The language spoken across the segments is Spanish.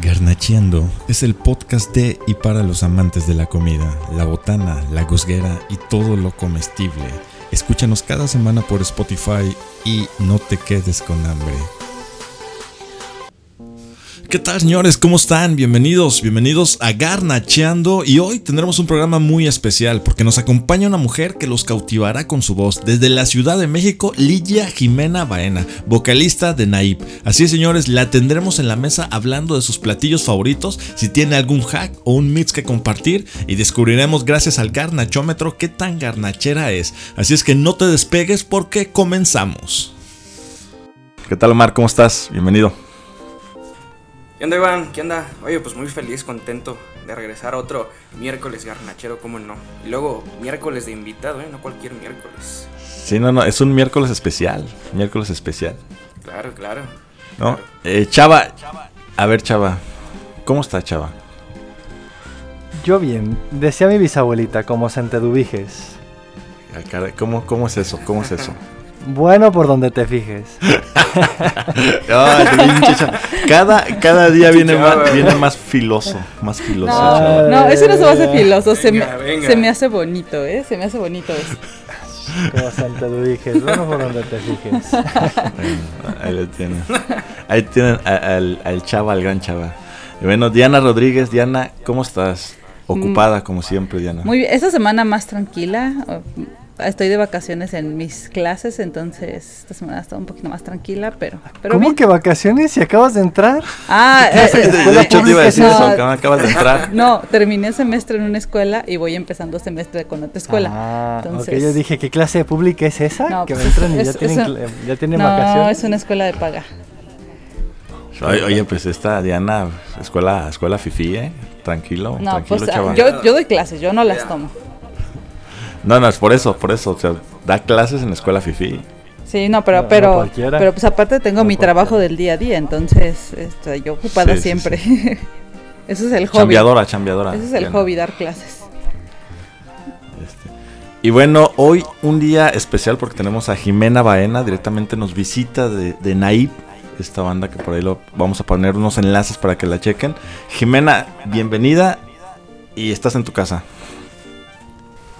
Garnacheando es el podcast de y para los amantes de la comida, la botana, la gusguera y todo lo comestible. Escúchanos cada semana por Spotify y no te quedes con hambre. ¿Qué tal señores? ¿Cómo están? Bienvenidos, bienvenidos a Garnacheando y hoy tendremos un programa muy especial porque nos acompaña una mujer que los cautivará con su voz desde la Ciudad de México, Ligia Jimena Baena, vocalista de Naip. Así señores, la tendremos en la mesa hablando de sus platillos favoritos, si tiene algún hack o un mix que compartir y descubriremos gracias al garnachómetro qué tan garnachera es. Así es que no te despegues porque comenzamos. ¿Qué tal Omar? ¿Cómo estás? Bienvenido. ¿Qué onda, Iván? ¿Qué onda? Oye, pues muy feliz, contento de regresar a otro miércoles garnachero, ¿cómo no? Y luego miércoles de invitado, ¿eh? No cualquier miércoles. Sí, no, no, es un miércoles especial. Miércoles especial. Claro, claro. ¿No? Eh, Chava, a ver, Chava, ¿cómo está Chava? Yo bien, decía mi bisabuelita, como caray, ¿Cómo, ¿Cómo es eso? ¿Cómo es eso? Bueno por donde te fijes. Chava. cada, cada día viene más, viene más filoso, más filoso. No, no, eso no se me hace filoso, se, Venga, me, venga. se me hace bonito, ¿eh? Se me hace bonito eso. Como Santedubiges, bueno por donde te fijes. Bueno, ahí lo tienen. Ahí tienen al, al Chava, al gran Chava. Y bueno, Diana Rodríguez, Diana, ¿cómo estás? Ocupada como siempre, Diana. Muy bien, esta semana más tranquila. Estoy de vacaciones en mis clases, entonces esta semana está un poquito más tranquila, pero, pero ¿Cómo bien. que vacaciones si acabas de entrar? Ah, eh, de, eh, de hecho te iba a decir no, eso, acabas- acabas de entrar. No, terminé semestre en una escuela y voy empezando semestre con otra escuela. Ah, Entonces- yo dije, ¿qué clase de pública es esa? No, que pues me entran y es- ya es- tienen, cl- ya tienen no, vacaciones. es una escuela de paga. Oye, pues esta Diana, escuela, escuela fifi, ¿eh? Tranquilo, No, tranquilo, pues Chava. yo, yo doy clases, yo no las tomo. No, no, es por eso, por eso. O sea, da clases en la escuela fifi. Sí, no, pero, no pero, pero pues aparte tengo No mi cualquiera. trabajo del día a día, entonces estoy yo ocupada Sí, sí, siempre. Eso es el hobby. Chambeadora, chambeadora. Ese es el hobby, dar clases. Este, Y bueno, hoy un día especial porque tenemos a Jimena Baena, directamente nos visita de, de Naip, esta banda que por ahí lo vamos a poner unos enlaces para que la chequen. Jimena, bienvenida y estás en tu casa.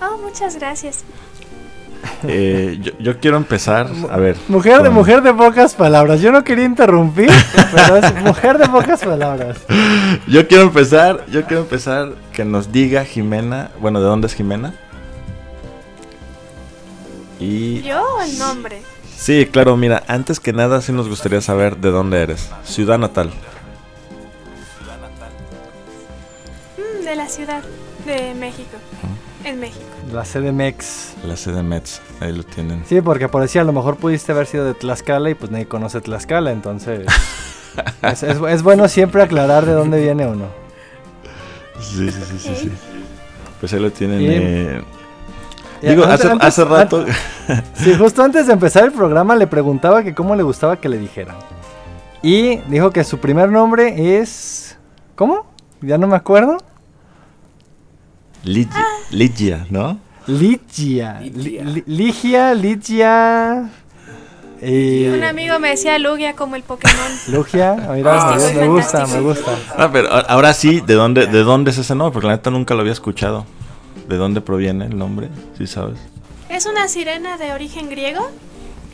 Oh, muchas gracias. Eh, yo, yo quiero empezar, a ver. Mujer de mujer de pocas palabras. Yo no quería interrumpir, pero es mujer de pocas palabras. Yo quiero empezar, yo quiero empezar que nos diga Jimena, bueno, ¿de dónde es Jimena? Y ¿Yo o el nombre? sí, claro, mira, antes que nada sí nos gustaría saber de dónde eres. Ciudad natal. Mm, de la ciudad de México. En México. La CDMX. La sede Mets, ahí lo tienen. Sí, porque por decir, a lo mejor pudiste haber sido de Tlaxcala y pues nadie conoce Tlaxcala, entonces... es, es- es bueno siempre aclarar de dónde viene uno. Sí, sí, sí, sí, sí. Pues ahí lo tienen. Y- eh, Y Digo, antes- hace, antes- hace rato. Sí, justo antes de empezar el programa le preguntaba que cómo le gustaba que le dijeran. Y dijo que su primer nombre es... ¿Cómo? Ya no me acuerdo. Ligia, Ligia, ¿no? Ligia. Ligia. Li- Ligia. Un amigo me decía Lugia como el Pokémon. Lugia, mira, Ah, me, gusta, fantástico. me gusta. Ah, pero ahora sí, ¿de dónde, ¿de dónde es ese nombre? Porque la neta nunca lo había escuchado. ¿De dónde proviene el nombre? ¿Sí sabes? es una sirena de origen griego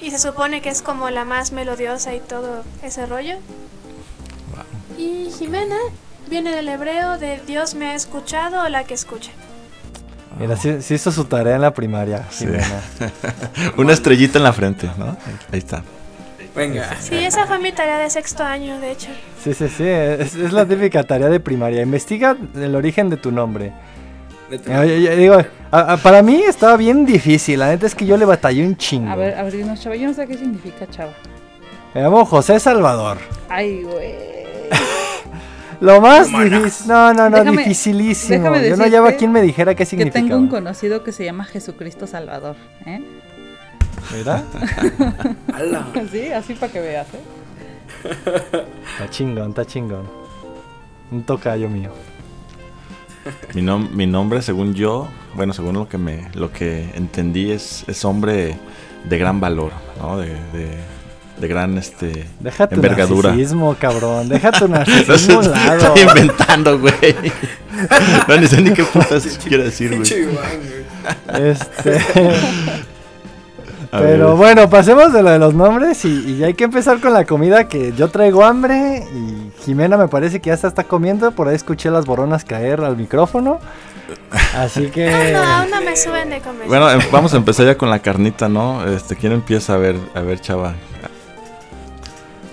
y se supone que es como la más melodiosa y todo ese rollo. Y Jimena viene del hebreo de Dios me ha escuchado o la que escucha. Mira, sí, sí hizo su tarea en la primaria, Sí. Una estrellita en la frente, ¿no? Ahí está. Venga. Sí, esa fue mi tarea de sexto año, de hecho. Sí, sí, sí, es, es la típica tarea de primaria. Investiga el origen de tu nombre. Vete. Eh, Yo, yo digo, a- a- para mí estaba bien difícil, la neta es que yo le batallé un chingo. A ver, a ver, dinos, chava. Yo no sé qué significa chava. Me llamo José Salvador. Ay, güey. Lo más difícil, no, no, no, Déjame- dificilísimo. déjame Yo no hallaba quien me dijera qué Que significaba. tengo un conocido que se llama Jesucristo Salvador. ¿eh? Mira, ¡Hala! Así, así para que veas. ¿eh? está chingón, está chingón. Un tocayo mío. Mi, nom- mi nombre, según yo, bueno, según lo que me, lo que entendí, es, es hombre de gran valor, ¿no? De, de- de gran este Deja tu envergadura. narcisismo, cabrón. Deja tu No narcisismo sé, un lado. estoy inventando, güey. No, ni sé ni qué putas quiere decir, güey. Este, pero bueno, pasemos de lo de los nombres y, y ya hay que empezar con la comida que yo traigo hambre y Jimena me parece que ya se está comiendo. Por ahí escuché las boronas caer al micrófono. Así Ah, que... no, aún no me suben de comer. Bueno, em- vamos a empezar ya con la carnita, ¿no? Este, ¿quién empieza a ver, a ver, chava?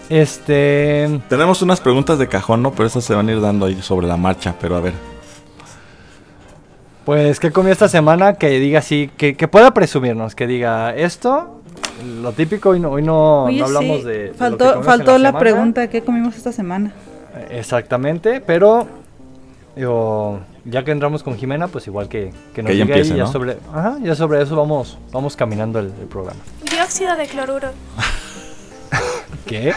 Este... Tenemos unas preguntas de cajón, ¿no? Pero esas se van a ir dando ahí sobre la marcha, pero a ver. Pues, ¿qué comí esta semana? Que diga así, que, que pueda presumirnos, que diga esto, lo típico, hoy no, hoy no, Oye, no hablamos sí, de... de lo que Faltó, la, pregunta, ¿qué comimos esta semana? Exactamente, pero digo, ya que entramos con Jimena, pues igual que, que nos Que diga empiece, ya ¿no? sobre, ajá, ya sobre eso vamos, vamos caminando el, el programa. Dióxido de cloruro. ¿Qué?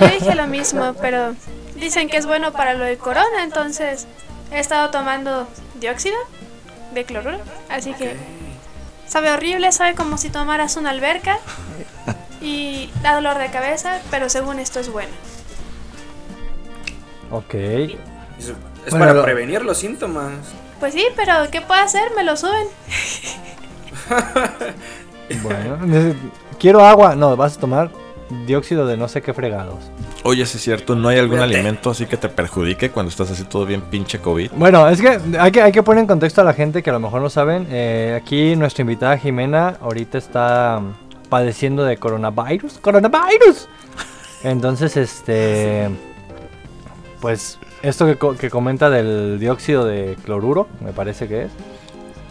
Yo dije lo mismo, pero dicen que es bueno para lo de corona, entonces he estado tomando dióxido de cloruro. Así que sabe horrible, sabe como si tomaras una alberca y da dolor de cabeza, pero según esto es bueno. Ok. Es, es Bueno, para lo- prevenir los síntomas. Pues sí, pero ¿qué puedo hacer? Me lo suben. Bueno, quiero agua. No, vas a tomar dióxido de no sé qué fregados. Oye, sí es cierto, ¿no hay algún alimento así que te perjudique cuando estás así todo bien pinche COVID? Bueno, es que hay que, hay que poner en contexto a la gente que a lo mejor no saben. eh, aquí nuestra invitada Jimena ahorita está mm, padeciendo de coronavirus. ¡Coronavirus! Entonces, este. Pues esto que, co- que comenta del dióxido de cloruro, me parece que es.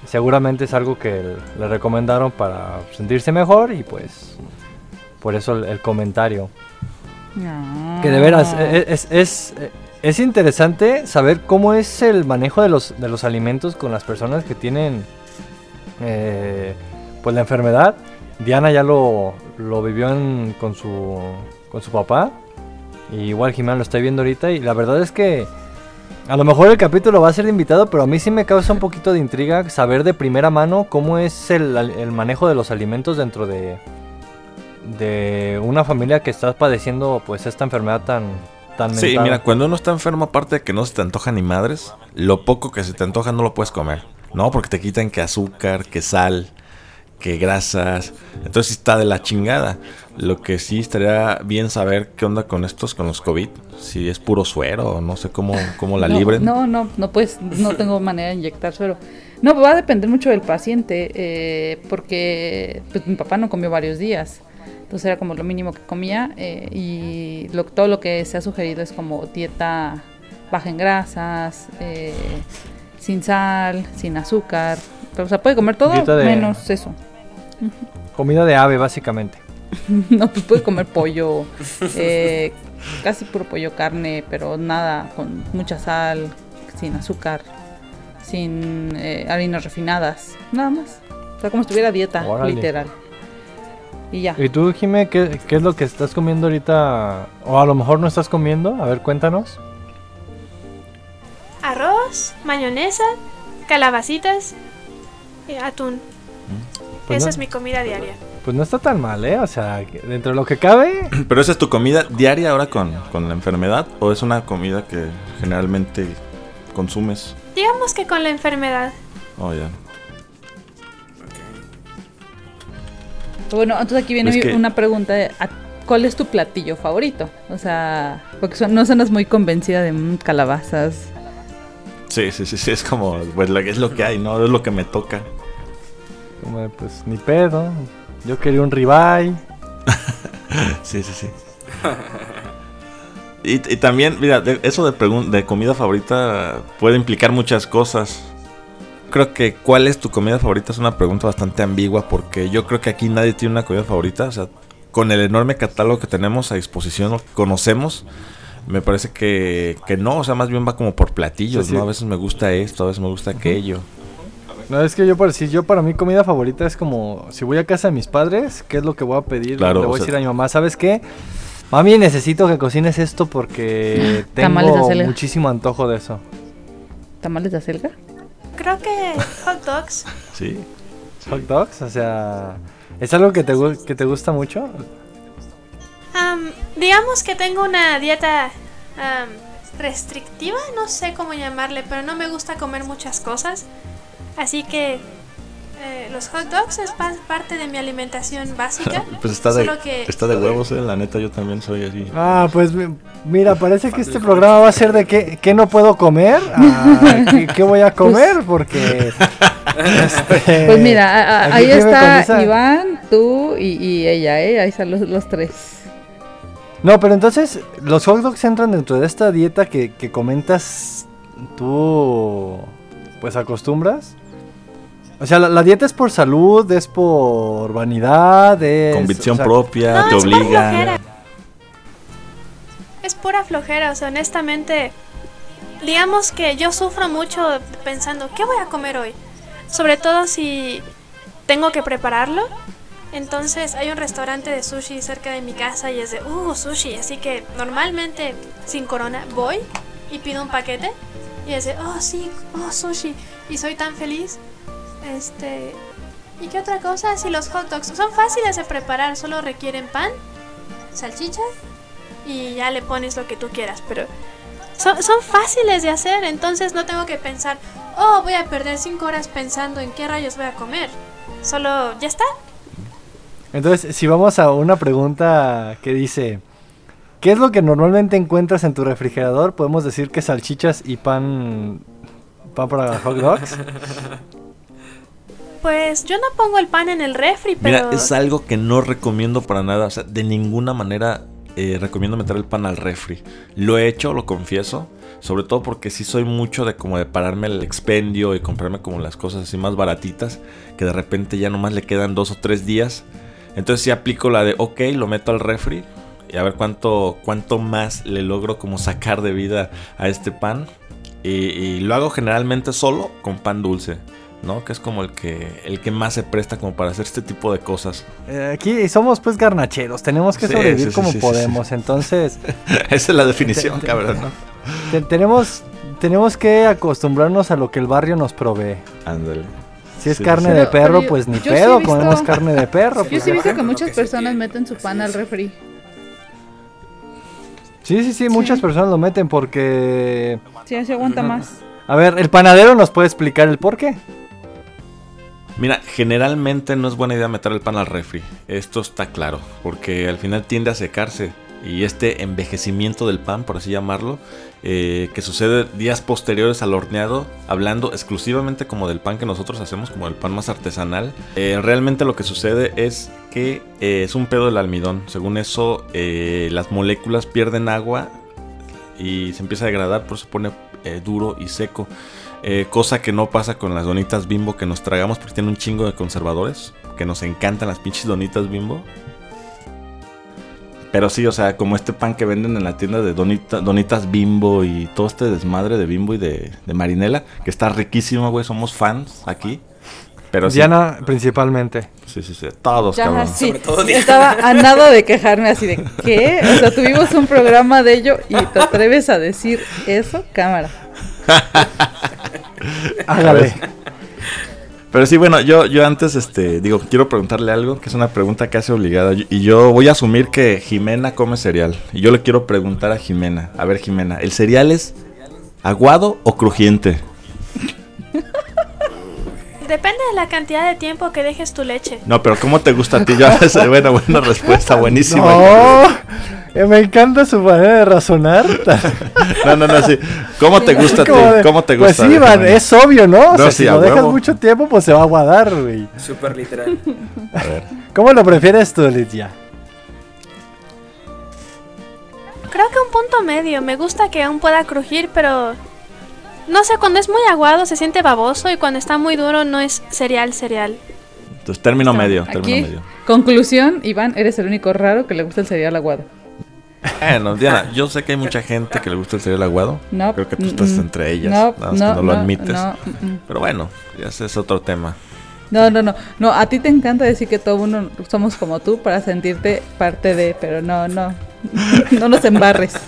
Seguramente es algo que le recomendaron para sentirse mejor y pues. Por eso el- el comentario. No. Que de veras, e- es, es, es interesante saber cómo es el manejo de los, de los alimentos con las personas que tienen eh, pues la enfermedad. Diana ya lo, lo vivió en- con, su, con su papá. Y igual Jimena lo está viendo ahorita. Y la verdad es que a lo mejor el capítulo va a ser de invitado, pero a mí sí me causa un poquito de intriga saber de primera mano cómo es el, el manejo de los alimentos dentro de, de una familia que está padeciendo pues esta enfermedad tan, tan Sí, mental. mira, cuando uno está enfermo, aparte de que no se te antoja ni madres, lo poco que se te antoja no lo puedes comer. No, porque te quitan que azúcar, que sal, que grasas. Entonces está de la chingada. Lo que sí estaría bien saber qué onda con estos, con los COVID. Si es puro suero, no sé cómo, cómo la no, libren. No, no, no puedes, no tengo manera de inyectar suero. No, va a depender mucho del paciente, eh, porque pues, mi papá no comió varios días. Entonces era como lo mínimo que comía eh, y lo- todo lo que se ha sugerido es como dieta baja en grasas, eh, sin sal, sin azúcar. Pero, o sea, puede comer todo de- menos eso. Comida de ave, básicamente. No, pues puede comer pollo, eh, casi puro pollo, carne, pero nada con mucha sal, sin azúcar, sin eh, harinas refinadas, nada más. O sea, como si estuviera dieta, Órale. literal. Y ya. ¿Y tú, Jime, qué, qué es lo que estás comiendo ahorita? O a lo mejor no estás comiendo. A ver, cuéntanos. Arroz, mayonesa, calabacitas y atún. Pues Esa no, es mi comida diaria. pues no está tan mal, ¿eh? O sea, dentro de lo que cabe, Pero esa es tu comida diaria ahora con, con la enfermedad o es una comida que generalmente consumes. Digamos que con la enfermedad. Oh, ya. Bueno, entonces aquí viene Es que- una pregunta de, ¿a- ¿cuál es tu platillo favorito? O sea, porque son- no suenas muy convencida de mm, calabazas. Sí, sí, sí, sí, es como, pues lo- es lo que hay, ¿no? Es lo que me toca. como, pues ni pedo. Yo quería un ribeye. Sí, sí, sí. Y, y también, mira, de- eso de, de comida favorita puede implicar muchas cosas. Creo que cuál es tu comida favorita es una pregunta bastante ambigua porque yo creo que aquí nadie tiene una comida favorita. O sea, con el enorme catálogo que tenemos a disposición, o que conocemos, me parece que, que no. O sea, más bien va como por platillos, Sí, sí. ¿no? A veces me gusta esto, a veces me gusta aquello. No, es que yo para, si yo para mí comida favorita es como, si voy a casa de mis padres, ¿qué es lo que voy a pedir? Claro, Le o voy a sea- decir a mi mamá, ¿sabes qué? Mami, necesito que cocines esto porque tengo muchísimo antojo de eso. ¿Tamales de acelga? Creo que hot dogs. Sí. Hot dogs, o sea, ¿Es algo que te, que te gusta mucho? Am, digamos que tengo una dieta restrictiva, no sé cómo llamarle, pero no me gusta comer muchas cosas. Así que eh, los hot dogs es pa- parte de mi alimentación básica. Pues está de, Solo que- está de huevos, eh. La neta, yo también soy así. Ah, pues mi- mira, parece que este programa va a ser de qué, qué no puedo comer, a qué, qué voy a comer, porque... este, Pues mira, a- a- aquí ahí está. Iván, tú y, y ella, ¿eh? Ahí están los, los tres. No, pero entonces, los hot dogs entran dentro de esta dieta que, que comentas tú, pues acostumbras. O sea, la, la dieta es por salud, es por vanidad, es... Convicción o sea, propia, No, te es obliga. Es pura flojera, o sea, honestamente, digamos que yo sufro mucho pensando, ¿qué voy a comer hoy? Sobre todo si tengo que prepararlo. Entonces hay un restaurante de sushi cerca de mi casa y es de, uh, sushi. Así que normalmente, sin corona, voy y pido un paquete. Y es de, oh, sí, oh, sushi. Y soy tan feliz. Este... ¿Y qué otra cosa? Si los hot dogs son fáciles de preparar, solo requieren pan, salchicha y ya le pones lo que tú quieras, pero son, son fáciles de hacer, entonces no tengo que pensar, oh, voy a perder 5 horas pensando en qué rayos voy a comer. Solo, ya está. Entonces, si vamos a una pregunta que dice, ¿qué es lo que normalmente encuentras en tu refrigerador? Podemos decir que salchichas y pan, pan para hot dogs. Pues yo no pongo el pan en el refri, pero... Mira, es algo que no recomiendo para nada. O sea, de ninguna manera eh, recomiendo meter el pan al refri. Lo he hecho, lo confieso. Sobre todo porque sí soy mucho de como de pararme el expendio y comprarme como las cosas así más baratitas. Que de repente ya nomás le quedan dos o tres días. Entonces sí aplico la de, ok, lo meto al refri. Y a ver cuánto, cuánto más le logro como sacar de vida a este pan. Y, y lo hago generalmente solo con pan dulce. ¿no? Que es como el que, el que más se presta como para hacer este tipo de cosas. Eh, aquí somos pues garnacheros, tenemos que Sí, sobrevivir sí, sí, como podemos, entonces Esa es la definición, Te- te- cabrón, ¿no? te- tenemos, tenemos que acostumbrarnos a lo que el barrio nos provee. Ándale. Si es Sí, carne sí. de perro, yo- pues ni pedo, visto- comemos carne de perro. Yo pues, sí he visto que muchas que se personas meten su pan al refri. Sí, sí, sí, muchas personas lo meten porque... Sí, así aguanta más. A ver, el panadero nos puede explicar el por qué. Mira, generalmente no es buena idea meter el pan al refri. Esto está claro, porque al final tiende a secarse. Y este envejecimiento del pan, por así llamarlo, eh, que sucede días posteriores al horneado, hablando exclusivamente como del pan que nosotros hacemos, como el pan más artesanal, eh, realmente lo que sucede es que eh, es un pedo del almidón. Según eso, las moléculas pierden agua y se empieza a degradar, por eso se pone duro y seco. Cosa que no pasa con las donitas bimbo que nos tragamos porque tienen un chingo de conservadores. Que nos encantan las pinches donitas bimbo. Pero sí, o sea, como este pan que venden en la tienda de donita- donitas bimbo y todo este desmadre de bimbo y de, de marinela, que está riquísimo, güey. Somos fans aquí. Pero sí, Diana principalmente. sí, sí, sí, todos, Ya, cabrón. sí. Sobre todo Diana. Estaba a nada de quejarme así de ¿qué? O sea, tuvimos un programa de ello y te atreves a decir eso, cámara. Hágale. Pero sí, bueno, yo, yo antes, este, digo, quiero preguntarle algo, que es una pregunta casi obligada. Y yo voy a asumir que Jimena come cereal. Y yo le quiero preguntar a Jimena. A ver, Jimena, ¿el cereal es aguado o crujiente? Depende de la cantidad de tiempo que dejes tu leche. No, pero ¿cómo te gusta a ti? Yo, esa buena, buena respuesta, buenísima. No, me encanta su manera de razonar. No, no, no, sí. ¿Cómo te gusta a ti? ¿Cómo te gusta? Pues sí, Iván, es obvio, ¿no? O No, sea, sí, si lo dejas huevo. mucho tiempo, pues se va a aguadar, güey. Súper literal. A ver. ¿Cómo lo prefieres tú, Lidia? Creo que un punto medio. Me gusta que aún pueda crujir, pero... No sé, cuando es muy aguado se siente baboso y cuando está muy duro no es cereal cereal. Entonces, término medio, término Aquí, medio. conclusión, Iván, eres el único raro que le gusta el cereal aguado. Bueno, Diana, yo sé que hay mucha gente que le gusta el cereal aguado. No, Creo que tú estás mm. entre ellas. No, nada más que no, no lo admites. no, mm, mm. Pero bueno, ya ese es otro tema. No, no, no. No, a ti te encanta decir que todo uno somos como tú para sentirte parte de, pero no, no. No nos embarres.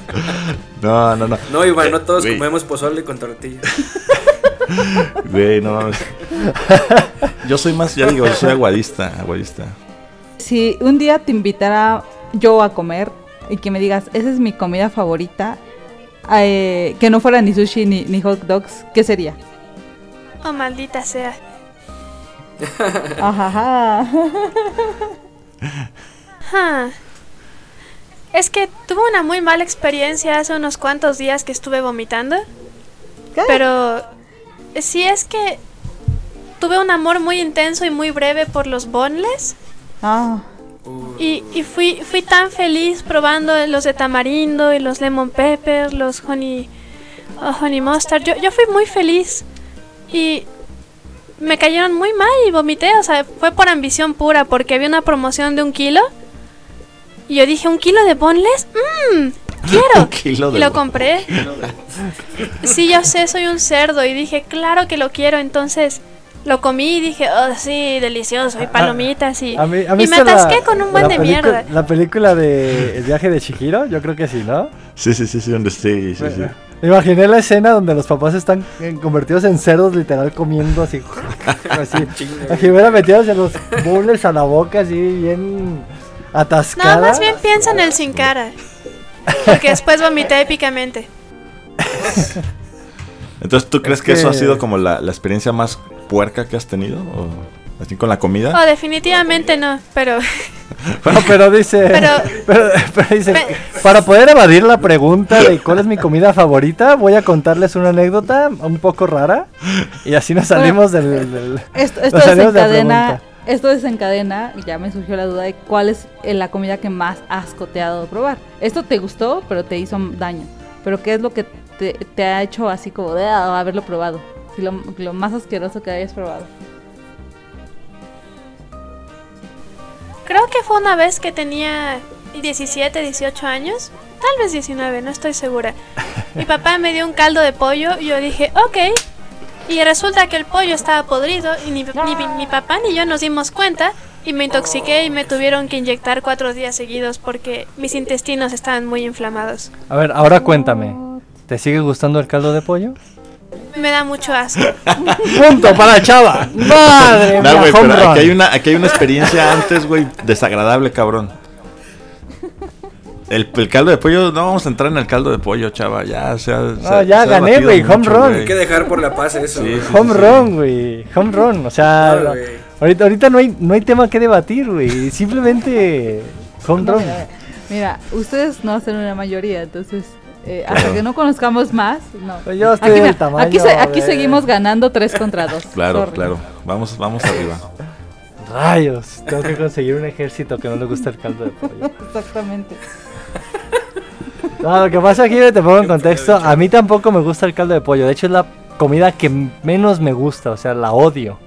No, no, no. No, Iván, no todos Güey. comemos pozole con tortillas. Güey, no mames. Yo soy más, ya digo, yo soy aguadista, aguadista. Si un día te invitara yo a comer y que me digas, esa es mi comida favorita, eh, que no fuera ni sushi ni, ni hot dogs, ¿qué sería? Oh, maldita sea. Ajaja. Ah. Es que tuve una muy mala experiencia hace unos cuantos días que estuve vomitando. ¿Qué? Pero sí es que tuve un amor muy intenso y muy breve por los boneless. Ah, Y, y fui, fui tan feliz probando los de tamarindo y los lemon pepper, los honey, oh, honey mustard. Yo, yo fui muy feliz. Y me cayeron muy mal y vomité. O sea, fue por ambición pura porque había una promoción de un kilo. Y yo dije, ¿un kilo de boneless? Mmm, quiero. Un kilo de y lo compré. Sí, yo sé, soy un cerdo. Y dije, claro que lo quiero. Entonces lo comí y dije, oh, sí, delicioso. Y palomitas. Y, A mí- ¿han y me la- atasqué con un buen de mierda. La película de El viaje de Chihiro, yo creo que sí, ¿no? Sí, sí, sí, sí, donde sí, sí, sí. Imaginé la escena donde los papás están eh, convertidos en cerdos, literal, comiendo así. así. La Jimena metiéndose los bowls a la boca, así, bien atascada. No, más bien piensa en el sin cara. Porque después vomité épicamente. Entonces, ¿tú crees Es que, eso ha que- sido como la, la experiencia más puerca que has tenido? ¿O así con la comida? Oh, definitivamente no, pero No, pero dice. Pero- pero- pero dice, Pe- para poder evadir la pregunta de cuál es mi comida favorita, voy a contarles una anécdota un poco rara. Y así nos salimos del. del- esto, esto salimos de la desencadena, pregunta. esto desencadena, y ya me surgió la duda de cuál es eh, la comida que más has coteado de probar. Esto te gustó, pero te hizo daño. Pero ¿qué es lo que te, te ha hecho así como de ah, haberlo probado? Si lo, lo más asqueroso que hayas probado. creo que fue una vez que tenía 17, 18 años. Tal vez 19, no estoy segura. Mi papá me dio un caldo de pollo y yo dije, ok. Y resulta que el pollo estaba podrido y ni, ni mi- mi papá ni yo nos dimos cuenta. Y me intoxiqué y me tuvieron que inyectar cuatro días seguidos porque mis intestinos estaban muy inflamados. A ver, ahora cuéntame. ¿Te sigue gustando el caldo de pollo? Me da mucho asco. ¡Punto para Chava! ¡Madre No, pero aquí hay, una, aquí hay una experiencia antes, güey, desagradable, cabrón. El, el caldo de pollo, no vamos a entrar en el caldo de pollo, chava, ya, o sea... se- Ah, ya se gané, güey, home mucho, run. Hay que dejar por la paz eso. Sí, Home sí. run, güey. Home run. O sea, güey. ahorita, ahorita no, hay, no hay tema que debatir, güey. Simplemente home No, run. mira, mira, ustedes no hacen una mayoría, entonces eh, hasta que no conozcamos más, no. Pues yo estoy Aquí, del tamaño aquí, se- aquí seguimos ganando 3 contra 2. Claro, claro, vamos, vamos arriba. Rayos, tengo que conseguir un ejército que no le gusta el caldo de pollo. Exactamente. No, lo que pasa aquí, te pongo en contexto, a mí tampoco me gusta el caldo de pollo. De hecho, es la comida que menos me gusta, o sea, la odio.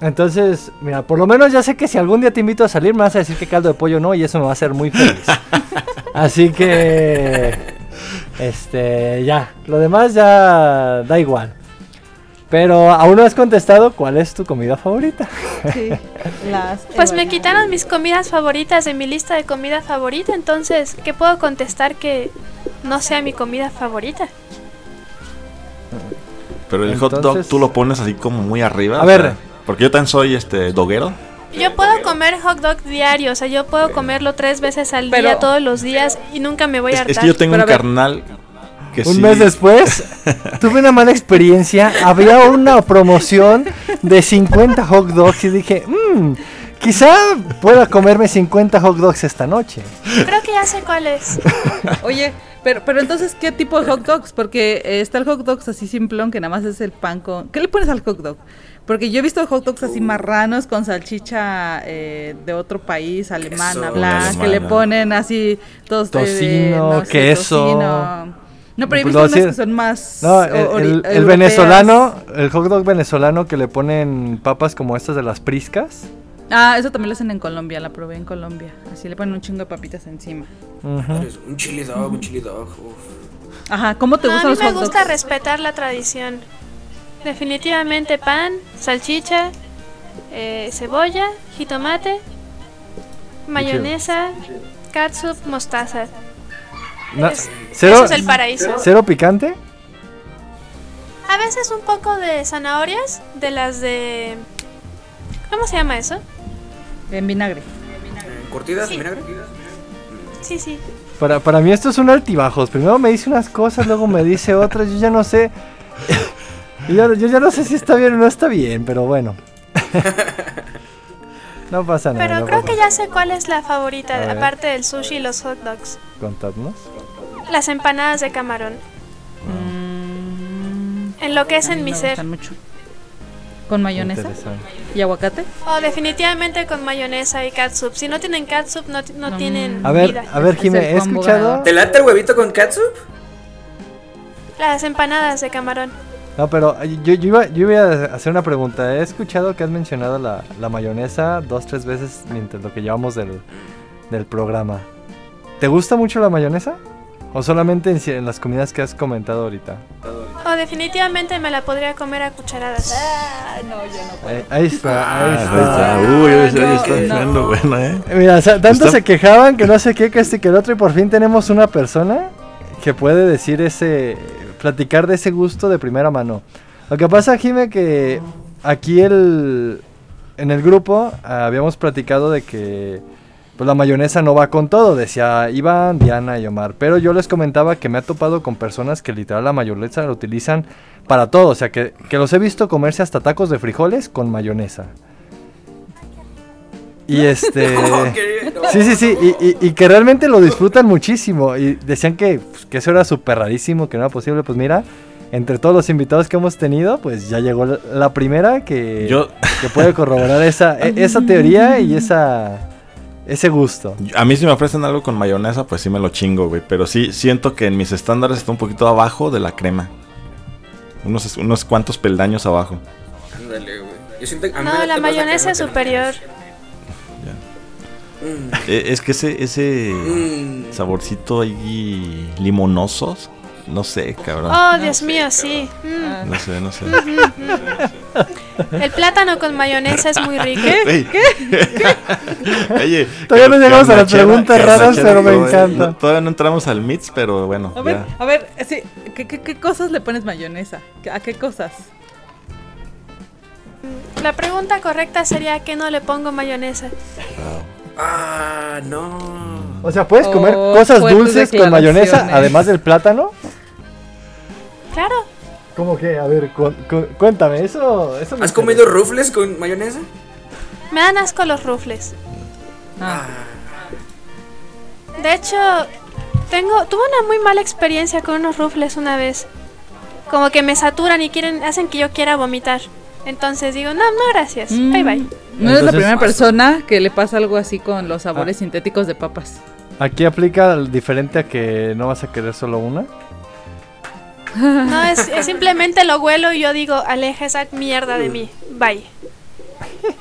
Entonces, mira, por lo menos ya sé que si algún día te invito a salir me vas a decir que caldo de pollo no y eso me va a hacer muy feliz. Así que, este, ya, lo demás ya da igual. Pero aún no has contestado cuál es tu comida favorita. Sí, las Pues me quitaron mis comidas favoritas de mi lista de comida favorita, entonces, ¿qué puedo contestar que no sea mi comida favorita? Pero el hot dog tú lo pones así como muy arriba. A o ver. Porque yo también soy este doguero. Yo puedo comer hot dog diario, o sea, yo puedo comerlo tres veces al Pero- día, todos los días, y nunca me voy a hartar. es que yo tengo Pero un carnal que Un sí- mes después, tuve una mala experiencia. Había una promoción de 50 hot dogs y dije, mmm, quizá pueda comerme 50 hot dogs esta noche. Creo que ya sé cuál es. Oye, pero, pero entonces, ¿qué tipo de hot dogs? Porque eh, está el hot dogs así simplón, que nada más es el pan con... ¿Qué le pones al hot dog? Porque yo he visto hot dogs así marranos con salchicha eh, de otro país, alemana, blanca, que le ponen así todos... eh, Tocino, queso. tocino. No, pero he Pues visto lo unos decir- que son más... No, el, venezolano, el hot dog venezolano que le ponen papas como estas de las priscas. Ah, eso también lo hacen en Colombia, la probé en Colombia. Así le ponen un chingo de papitas encima. Eres Un chili dog, un chili dog. uf. Ajá, ¿cómo te No, a gustan mí los me hot gusta dogs? respetar la tradición. Definitivamente pan, salchicha, eh, cebolla, jitomate, mayonesa, catsup, mostaza. No, Es- cero, Eso es el paraíso. cero picante. A veces un poco de zanahorias, de las de... ¿Cómo se llama eso? En vinagre. ¿Curtidas Sí. en vinagre? Sí, sí. Para, para mí esto es un altibajos. Primero me dice unas cosas, luego me dice otras. Yo ya no sé. Yo, yo ya no sé si está bien o no está bien, pero bueno. no pasa nada. Pero no creo que ya sé cuál es la favorita, aparte del sushi y los hot dogs. Contadnos. Las empanadas de camarón. Mm, Enloquecen a mí mi me ser. gustan mucho. ¿Con mayonesa y aguacate? Oh, definitivamente con mayonesa y catsup. Si no tienen catsup, no, no Mm. tienen A ver, vida. a ver, Es Jimé, he escuchado. ¿Te late el huevito con catsup? Las empanadas de camarón. No, pero yo, yo iba, yo iba a hacer una pregunta. He escuchado que has mencionado la, la mayonesa dos, tres veces mientras lo que llevamos del, del programa. ¿Te gusta mucho la mayonesa? ¿O solamente en, las comidas que has comentado ahorita? Oh, definitivamente me la podría comer a cucharadas. Eh, ahí está, ahí Ah, está. ahí está. Uy, ahí está, ahí no, está no. bueno, ¿eh? Mira, o sea, tanto Está- se quejaban que no sé qué, que este que el otro, y por fin tenemos una persona que puede decir ese. Platicar de ese gusto de primera mano. Lo que pasa, Jime, que aquí el. en el grupo ah, habíamos platicado de que. Pues la mayonesa no va con todo, decía Iván, Diana y Omar. Pero yo les comentaba que me ha topado con personas que literal la mayonesa la utilizan para todo. O sea, que, que los he visto comerse hasta tacos de frijoles con mayonesa. Y este. No. Sí, sí, sí, y, y- y que realmente lo disfrutan muchísimo. Y decían que, pues, que eso era súper rarísimo, que no era posible. Pues mira, entre todos los invitados que hemos tenido, pues ya llegó la, primera que, Yo, que puede corroborar esa, e- esa teoría y esa ese gusto. a mí si me ofrecen algo con mayonesa, pues sí me lo chingo, güey. Pero sí siento que en mis estándares está un poquito abajo de la crema. Unos, unos cuantos peldaños abajo. Ándale, güey. Yo siento que a mí me No, la mayonesa es crema mayonesa. Eh, Es que ese, ese Mm, mm. saborcito ahí limonoso, no sé, cabrón. Oh, Dios mío, sí. Mm. Ah, No sé, no sé. El plátano con mayonesa es muy rico. Ey. Oye, Todavía no llegamos a las preguntas raras, pero me todavía- encanta. no- todavía no entramos al mix, pero bueno. A ver, ya. a ver, sí, ¿qué, qué, qué cosas le pones mayonesa? ¿A qué cosas? La pregunta correcta sería que no le pongo mayonesa. Ah, no. O sea, ¿puedes comer Oh, cosas dulces con mayonesa además del plátano? Claro. ¿Cómo que? A ver, cu- cu- cuéntame, eso... eso me ¿Has comido rufles con mayonesa? Me dan asco los rufles. Ah, De hecho, tengo tuve una muy mala experiencia con unos rufles una vez. Como que me saturan y quieren hacen que yo quiera vomitar. Entonces digo, no, no, gracias. Mm, Bye bye. No eres la primera persona que le pasa algo así con los sabores Ah. sintéticos de papas. Aquí aplica diferente a que no vas a querer solo una. No, es, es simplemente lo huelo y yo digo, aleja esa mierda de mí. Bye.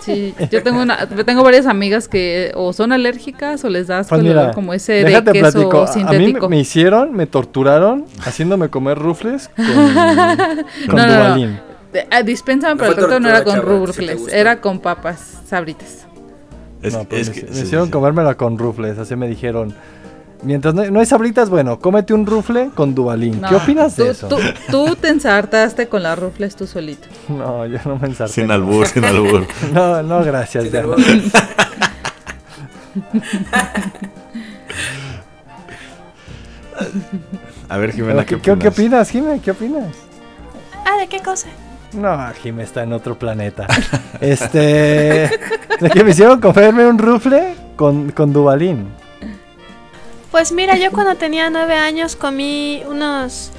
Sí, yo tengo una, tengo varias amigas que o son alérgicas o les da asco Pues el mira, olor como ese de déjate queso platico. A- A mí me, sintético. me hicieron, me torturaron haciéndome comer rufles con, con No, no, no. Ah, dispénsame, No pero el no era con si rufles, era con papas sabritas. Es, No, pues es me, que- me sí, hicieron sí. comérmela con rufles, así me dijeron. Mientras no, no hay sabritas, bueno, cómete un rufle con Duvalín. ¿Qué opinas tú, de eso? Tú, tú te ensartaste con las rufles tú solito. No, yo no me ensarté. Sin albur, sin albur. No, no, gracias. A ver, Jimena, ¿Qué, ¿qué, qué, qué opinas? opinas, Jimé? ¿Qué opinas? Ah, ¿de qué cosa? No, Jimé está en otro planeta. este. De que me hicieron comerme un rufle con, con Duvalín. Pues mira, yo cuando tenía nueve años comí unos...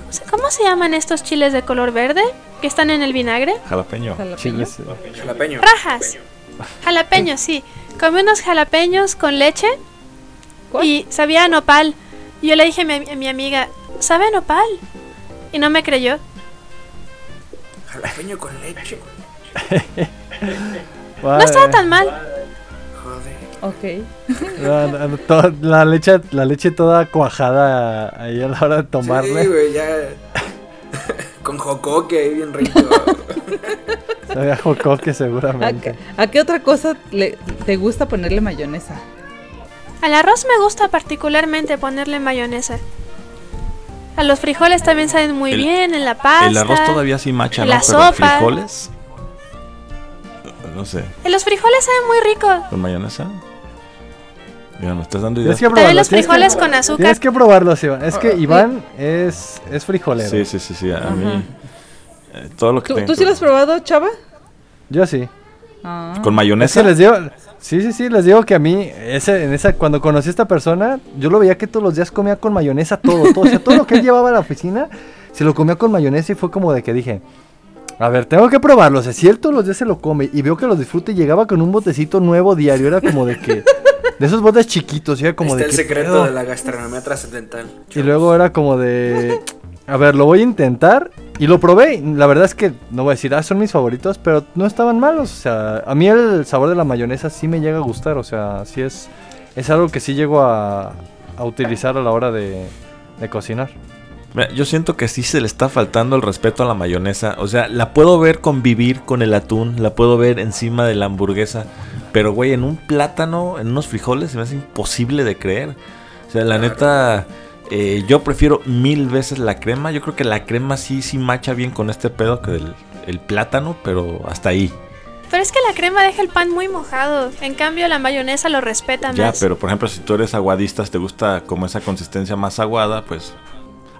¿Cómo se- ¿Cómo se llaman estos chiles de color verde? Que están en el vinagre. Jalapeño. Jalapeño. Chiles. Jalapeño. Rajas. Jalapeños, sí. Comí unos jalapeños con leche ¿Cuál? y sabía a nopal. Y yo le dije a mi, a mi amiga, ¿sabe a nopal? Y no me creyó. Jalapeño con leche. No estaba tan mal. Joder. Ok. La, la- to- la leche, la leche toda cuajada ahí a la hora de tomarle. Sí, güey, ya. con jocoque ahí bien rico. Sabía jocoque ¿A seguramente. qué, a qué otra cosa le, te gusta ponerle mayonesa? Al arroz me gusta particularmente ponerle mayonesa. A los frijoles también saben muy El- bien, en la pasta. El arroz todavía sí macha, en ¿no? la Pero sopa. frijoles. No sé. Eh, Los frijoles saben muy ricos. ¿Con mayonesa? Mira, me estás dando Tienes ideas. que los tienes que- frijoles con azúcar. Tienes que probarlos, Iván. Es que Ah, Iván es, es frijolero. Sí, sí, sí, sí. A mí. eh, todo lo que ¿Tú, tenga ¿tú sí lo has probado, chava? Yo sí. Ah. ¿Con Es mayonesa? que les digo, sí, sí, sí, les digo que a mí, ese, en esa, cuando conocí a esta persona, yo lo veía que todos los días comía con mayonesa todo, todo, o sea, todo lo que él llevaba a la oficina, se lo comía con mayonesa y fue como de que dije, a ver, tengo que probarlo, o sea, si él todos los días se lo come y veo que lo disfruta y llegaba con un botecito nuevo diario, era como de que, de esos botes chiquitos, era como Está de el secreto de la gastronomía trascendental. Y luego era como de, a ver, lo voy a intentar. Y lo probé. La verdad es que no voy a decir, ah, son mis favoritos, pero no estaban malos. O sea, a mí el sabor de la mayonesa sí me llega a gustar. O sea, sí es, es algo que sí llego a, a utilizar a la hora de, de cocinar. Yo siento que sí se le está faltando el respeto a la mayonesa. O sea, la puedo ver convivir con el atún, la puedo ver encima de la hamburguesa. Pero, güey, en un plátano, en unos frijoles, se me hace imposible de creer. O sea, la neta, eh, yo prefiero mil veces la crema. Yo creo que la crema sí, sí macha bien con este pedo que el, el plátano, pero hasta ahí. Pero es que la crema deja el pan muy mojado. En cambio, la mayonesa lo respeta Ya, más. pero por ejemplo, si tú eres aguadista, te gusta como esa consistencia más aguada, pues.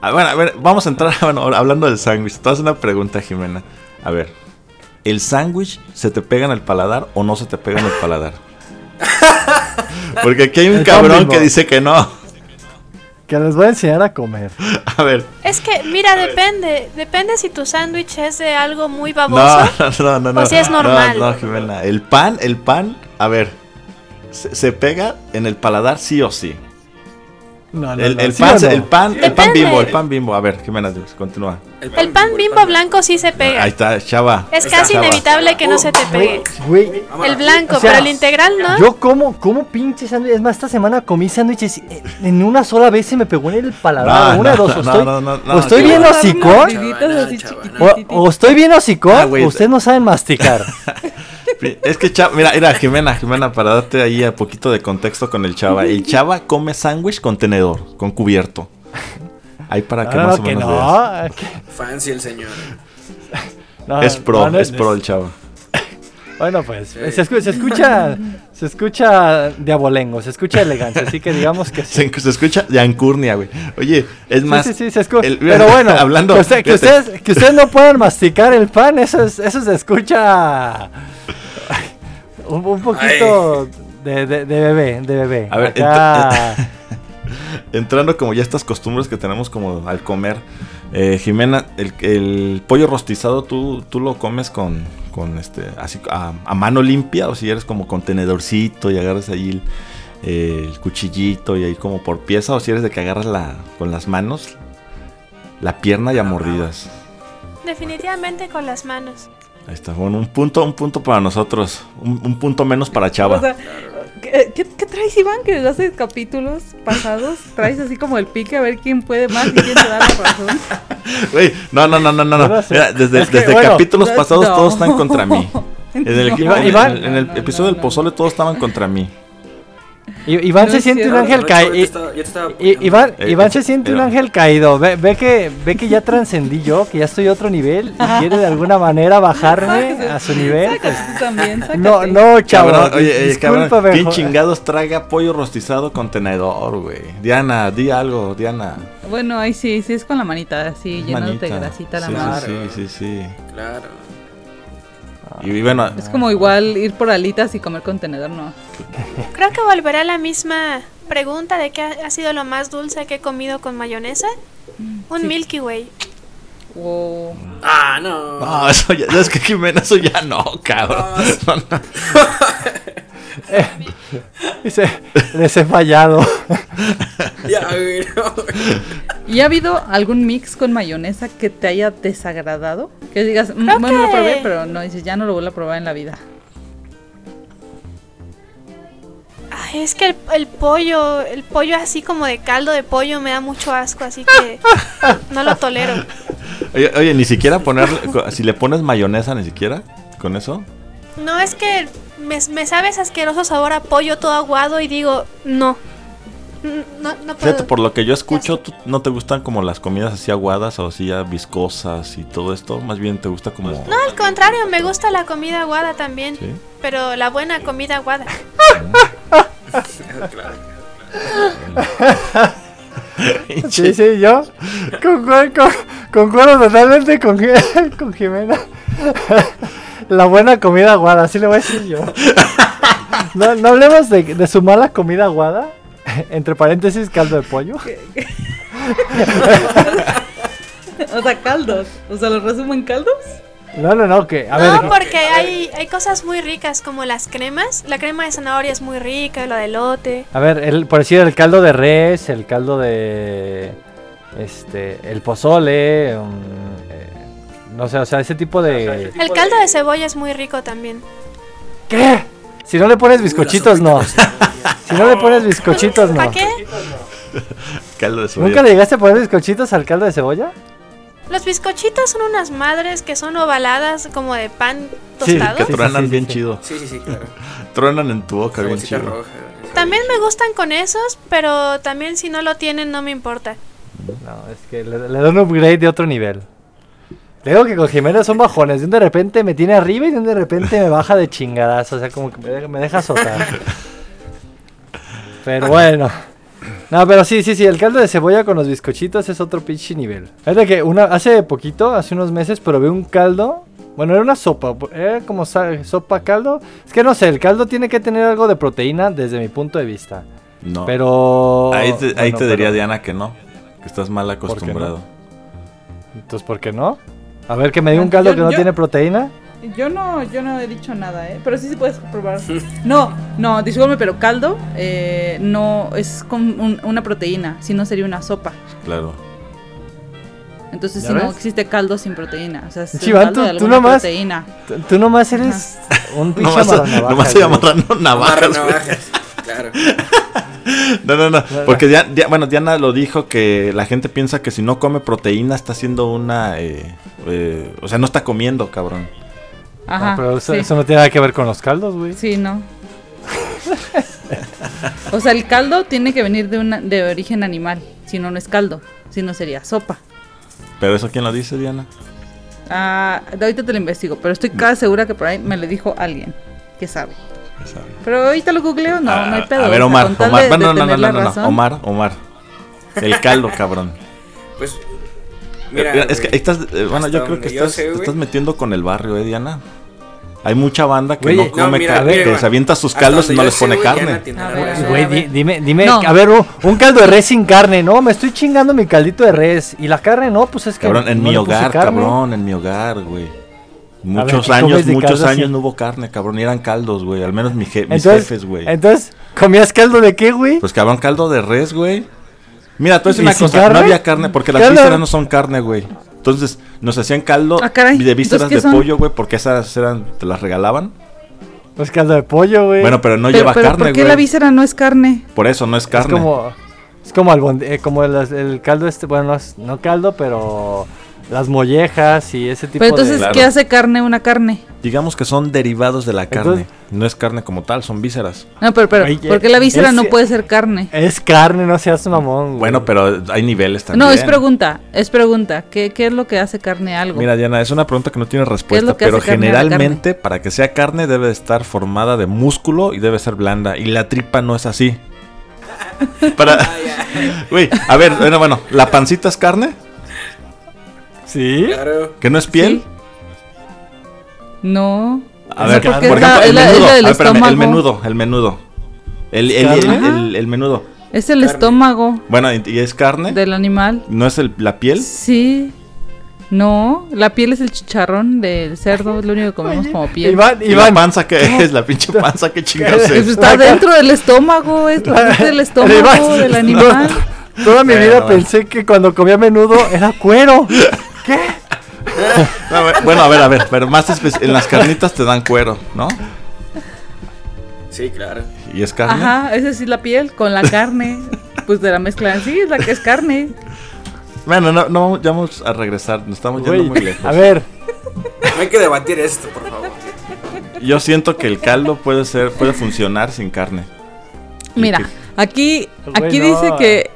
A ver, a ver, vamos a entrar, bueno, hablando del sándwich. Te hago una pregunta, Jimena. A ver, ¿el sándwich se te pega en el paladar o no se te pega en el paladar? Porque aquí hay un El cabrón que dice que no. Que les voy a enseñar a comer. A ver. Es que, mira, depende. Depende si tu sándwich es de algo muy No, baboso. no, no, no. O si es no, normal. No, Jimena. El pan, el pan, a ver. Se, se pega en el paladar sí o sí. No, no, El, el ¿sí pan, el pan, el pan bimbo, el pan bimbo. A ver, Jimena, continúa. El pan bimbo blanco sí se pega. Ahí está, chava. Es casi Chava. inevitable que no se te pegue. Güey, El blanco, O sea, pero el integral no. Yo como, como pinche sándwich. Es más, esta semana comí sándwiches. y, eh, En una sola vez se me pegó en el paladar. No, una no, dos. Estoy, no, no, no, o estoy bien hocicón. O, estoy bien hocicón. Ustedes no saben masticar. Es que Chava, mira, mira, Jimena, Jimena, para darte ahí un poquito de contexto con el Chava. El Chava come sándwich con tenedor, con cubierto. Ahí para que No, más no, o que menos no. que- Fancy el señor. no, veas. Es pro, no, no, es pro el Chava. Bueno, pues se, escu- se escucha, se escucha de abolengo, se escucha elegancia, así que digamos que sí. Se, se escucha de ancurnia, güey. Oye, es Sí, más. sí, sí, se escucha. el- Pero bueno, hablando- que, usted- que ustedes, que ustedes no puedan masticar el pan, eso, es, eso se escucha un, un poquito de, de- de bebé, de bebé. A ver, Acá- Entrando como ya estas costumbres que tenemos como al comer. eh, Jimena, el, el pollo rostizado, ¿tú, tú lo comes con, con este, así a, a mano limpia o si eres como con tenedorcito y agarras ahí el, eh, el cuchillito y ahí como por pieza o si eres de que agarras la, con las manos la pierna y a mordidas. Definitivamente con las manos. Ahí está, bueno, un punto, un punto para nosotros, un, un punto menos para Chava. O sea, ¿qué, qué, qué traes, Iván? Que desde hace capítulos pasados traes así como el pique a ver quién puede más y quién te da la razón. Güey, no, no, no, no, no. No. no. Mira, desde Es que, desde bueno, capítulos no, pasados no. todos están contra mí. En el, equipo- Iván- en el- Iván- en el No, no, episodio no, del no. pozole todos estaban contra mí. Iván No se siente un ángel caído. Iván, Eh, Iván eh, se siente un ángel caído. Ve, ve que, ve que ya trascendí yo, que ya estoy a otro nivel y quiere de alguna manera bajarme a su nivel. pues, tú también, sácate. no, no, chavo. Cabrón, oye, eh, cabrón, ¿quién chingados traga pollo rostizado con tenedor, güey? Diana, di algo, Diana. Bueno, ahí sí, sí es con la manita, así llenándote de Manita. grasita la sí, mano. sí, sí, sí, sí. Claro. Y bueno, Es como igual ir por alitas y comer contenedor, no. Creo que volverá la misma pregunta de qué ha sido lo más dulce que he comido con mayonesa. Un Sí. Milky Way. Wow. Ah, no. no, eso ya, es que Jimena, eso ya no, cabrón. No, Dice, les he fallado. Ya. ¿Y ha habido algún mix con mayonesa que te haya desagradado? Que digas, "Mm, bueno, lo probé, pero no, dices, ya no lo vuelvo a probar en la vida. Ay, es que el, el pollo, el pollo así como de caldo de pollo me da mucho asco, así que no lo tolero. Oye, oye, ni siquiera ponerle, si le pones mayonesa, ni siquiera, con eso. No, es que me, me sabe ese asqueroso sabor a pollo todo aguado y digo, no. No, no Fíjate, puedo. por lo que yo escucho, ¿tú no te gustan como las comidas así aguadas o así ya viscosas y todo esto? Más bien te gusta como... No, al contrario, me gusta la comida aguada también. ¿Sí? Pero la buena comida aguada. Sí, sí, yo concuerdo, con- concuerdo totalmente con, con Jimena. La buena comida aguada, así le voy a decir yo. No, no hablemos de, de su mala comida aguada. Entre paréntesis, caldo de pollo. O sea, caldos. O sea, ¿lo resumo en caldos? No, no, no, que. A no, ver, porque hay, hay cosas muy ricas como las cremas. La crema de zanahoria es muy rica, la de elote. a ver, el, por decir el caldo de res, el caldo de. Este. El pozole. um, no sé, o sea, ese tipo de. El caldo de cebolla es muy rico también. ¿Qué? Si no le pones bizcochitos, no. Si no le pones bizcochitos, no. ¿Para qué? Caldo de cebolla. ¿Nunca le llegaste a poner bizcochitos al caldo de cebolla? Los bizcochitos son unas madres que son ovaladas como de pan Sí, tostado. Que Sí, sí, truenan sí, bien sí. chido. Sí, sí, sí, claro. Truenan en tu boca bien chido. roja. También me gustan con esos, pero también si no lo tienen no me importa. No, es que le, le doy un upgrade de otro nivel. Le digo que con Jimena son bajones. De un de repente me tiene arriba y de un de repente me baja de chingadas. O sea, como que me deja, me deja azotar. Pero bueno. No, pero sí, sí, sí. El caldo de cebolla con los bizcochitos es otro pinche nivel. Es de que una, hace poquito, hace unos meses, probé un caldo. Bueno, era una sopa. Era como sopa caldo. Es que no sé, el caldo tiene que tener algo de proteína desde mi punto de vista. No. Pero. ahí te, ahí bueno, te diría pero- Diana que no. Que estás mal qué acostumbrado. Entonces, ¿por qué no? A ver, que me diga un caldo Yo- que no yo- tiene proteína. Yo no, yo no he dicho nada, ¿eh? Pero sí, sí puedes probar. No, no, disculpe, pero caldo eh, no es con un- una proteína, si no sería una sopa. Claro. Entonces, ¿Ya si no ves? existe caldo sin proteína. O sea, es caldo tú- de tú alguna nomás- proteína. Tú- nomás eres un pinche nomás se Amarra navajas. güey. navajas. Claro. No, no, no. Porque Dia- bueno, Diana lo dijo que la gente piensa que si no come proteína está haciendo una. eh, eh, o sea, no está comiendo, cabrón. Ajá. No, pero eso, sí. eso no tiene nada que ver con los caldos, güey. Sí, no. o sea, el caldo tiene que venir de, una, de origen animal. Si no, no es caldo. Si no, sería sopa. Pero eso quién lo dice, Diana. Ah, de ahorita te lo investigo, pero estoy casi segura que por ahí me lo dijo alguien que sabe. Pero ahorita lo googleo, no, no hay Ah, pedo. A ver, o sea, Omar, Omar. de- Bueno, de no, no, no, no. Omar, Omar. El caldo, cabrón. Pues. Mira. Mira, es que estás, eh, bueno, yo creo que yo estás, sé, te estás metiendo con el barrio, eh, Diana. Hay mucha banda que no no, come mira, carne, mira, que Iván, se avienta sus caldos y no les sé, pone carne. A a Güey, di- dime, dime, No. a ver, un, un caldo de res sin carne, no, me estoy chingando mi caldito de res. Y la carne no, pues es que. Cabrón, en no mi hogar, cabrón, en mi hogar, güey. Muchos ¿qué años, muchos años no hubo carne, cabrón, y eran caldos, güey. Al menos mi je- mis Entonces, jefes, güey. entonces, ¿comías caldo de qué, güey? Pues cabrón, caldo de res, güey. Mira, tú es ¿Y una cosa, carne? no había carne, porque las vísceras no son carne, güey. Entonces, nos hacían caldo Ah, caray, de vísceras ¿entonces de son? pollo, güey, porque esas eran, te las regalaban. Pues caldo de pollo, güey. Bueno, pero no pero, lleva pero carne, ¿por qué güey. la víscera no es carne? Por eso no es es carne. como. Es como, albond- eh, como el, el caldo este, bueno, no, es- no caldo, pero las mollejas y ese tipo Pero entonces, de... Claro. ¿qué hace carne una carne? Digamos que son derivados de la carne. Entonces- no es carne como tal, son vísceras. No, pero, pero Oye, ¿por qué la víscera es- no puede ser carne? Es carne, no seas mamón, güey. Bueno, pero hay niveles también. No, es pregunta, es pregunta. ¿Qué, qué es lo que hace carne algo? Mira, Diana, es una pregunta que no tiene respuesta, pero generalmente para que sea carne debe estar formada de músculo y debe ser blanda. Y la tripa no es así. para... Güey, a ver, bueno, bueno, ¿la pancita es carne? ¿Sí? Claro. ¿Que no es piel? Sí. No. A ver, por ejemplo, el la- menudo. la del A ver, espérame, el menudo, el menudo. El, el, el, el- el menudo. Es el Carne. estómago Bueno, ¿y es carne? del animal. ¿No es el, la piel? Sí. No, la piel es el chicharrón del cerdo, es lo único que comemos como piel. Iván, ¿Y la Iván. panza qué es? La pinche panza, ¿qué chingados Pues es? está dentro del estómago, es, es del estómago Iván, del no, animal. Toda mi Bueno, vida bueno. pensé que cuando comía menudo era cuero. ¿Qué? No, a ver, Bueno, a ver, a ver, pero más en las carnitas te dan cuero, ¿no? Sí, claro. ¿Y es carne? Ajá, esa sí es la piel con la carne. Pues de la mezcla, sí, es la que es carne. Bueno, no, no, ya vamos a regresar, nos estamos yendo Güey, muy lejos. a ver, No hay que debatir esto, por favor. Yo siento que el caldo puede ser, puede funcionar sin carne. Mira, Aquí, Güey, aquí dice que,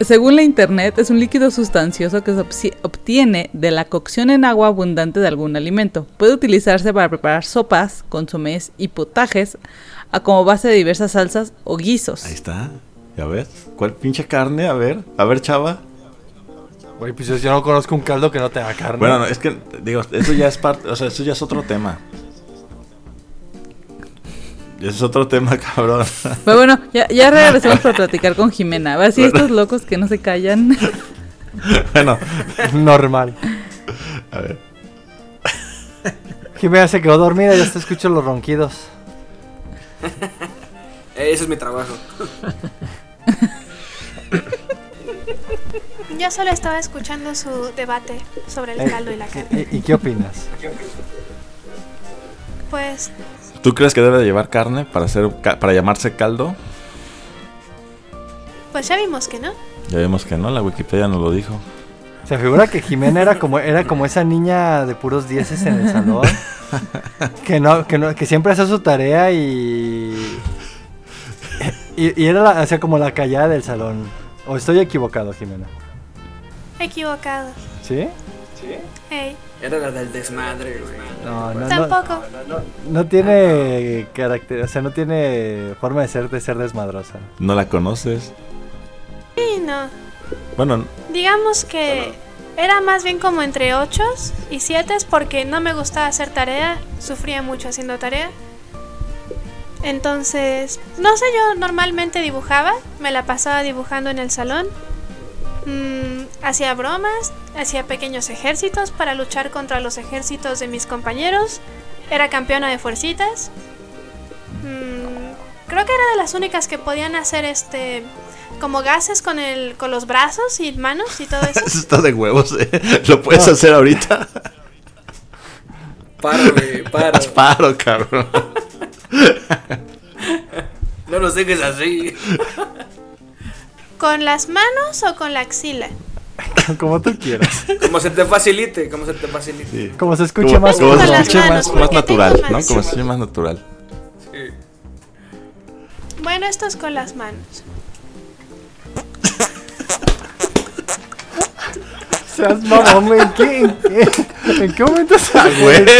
según la internet, es un líquido sustancioso que se obtiene de la cocción en agua abundante de algún alimento. Puede utilizarse para preparar sopas, consomés y potajes, a como base de diversas salsas o guisos. Ahí está. Ya ves. ¿Cuál pinche carne? A ver. A ver, chava. Güey, pues yo, yo no conozco un caldo que no tenga carne. Bueno, no, es que, digo, eso ya es parte, o sea, eso ya es otro tema. Es otro tema, cabrón. Pero bueno, ya, ya regresamos para platicar con Jimena. A ver si estos locos que no se callan. bueno, Normal. a ver. Jimena se quedó dormida, ya hasta escucho los ronquidos. Eh, Ese es mi trabajo. Yo solo estaba escuchando su debate sobre el Eh, caldo y la carne. ¿Y, y qué opinas? Pues ¿Tú crees que debe de llevar carne para hacer para llamarse caldo? Pues ya vimos que no. Ya vemos que no, la Wikipedia nos lo dijo. Se figura que Jimena era como, era como esa niña de puros dieces en el salón. Que no, que no, que siempre hacía su tarea y. Y, y era la, o sea, como la callada del salón. ¿O estoy equivocado, Jimena? Equivocado. ¿Sí? Ey, Era la del desmadre, güey. No, no, no. tampoco. No tiene carácter, o sea, no tiene forma de ser, de ser desmadrosa. ¿No la conoces? Sí, no. Bueno, Digamos que era más bien como entre 8 y 7 porque no me gustaba hacer tarea, sufría mucho haciendo tarea. Entonces, no sé, yo normalmente dibujaba, me la pasaba dibujando en el salón. Mm, hacía bromas, hacía pequeños ejércitos para luchar contra los ejércitos de mis compañeros. Era campeona de fuercitas. Mm, creo que era de las únicas que podían hacer este como gases con el con los brazos y manos y todo eso. eso está de huevos, ¿eh? Lo puedes hacer ahorita. Paro, güey, paro. Haz paro, cabrón. No los dejes así. ¿Con las manos o con la axila? Como tú quieras. Como se te facilite, como se te facilite. Sí. Como se escuche más como Con se las escuche manos, más, más porque natural, ¿no? Como se escuche más natural. Sí. Bueno, esto es con las manos. Seas mamón, ¿en qué, en qué, en qué momento se. Bueno,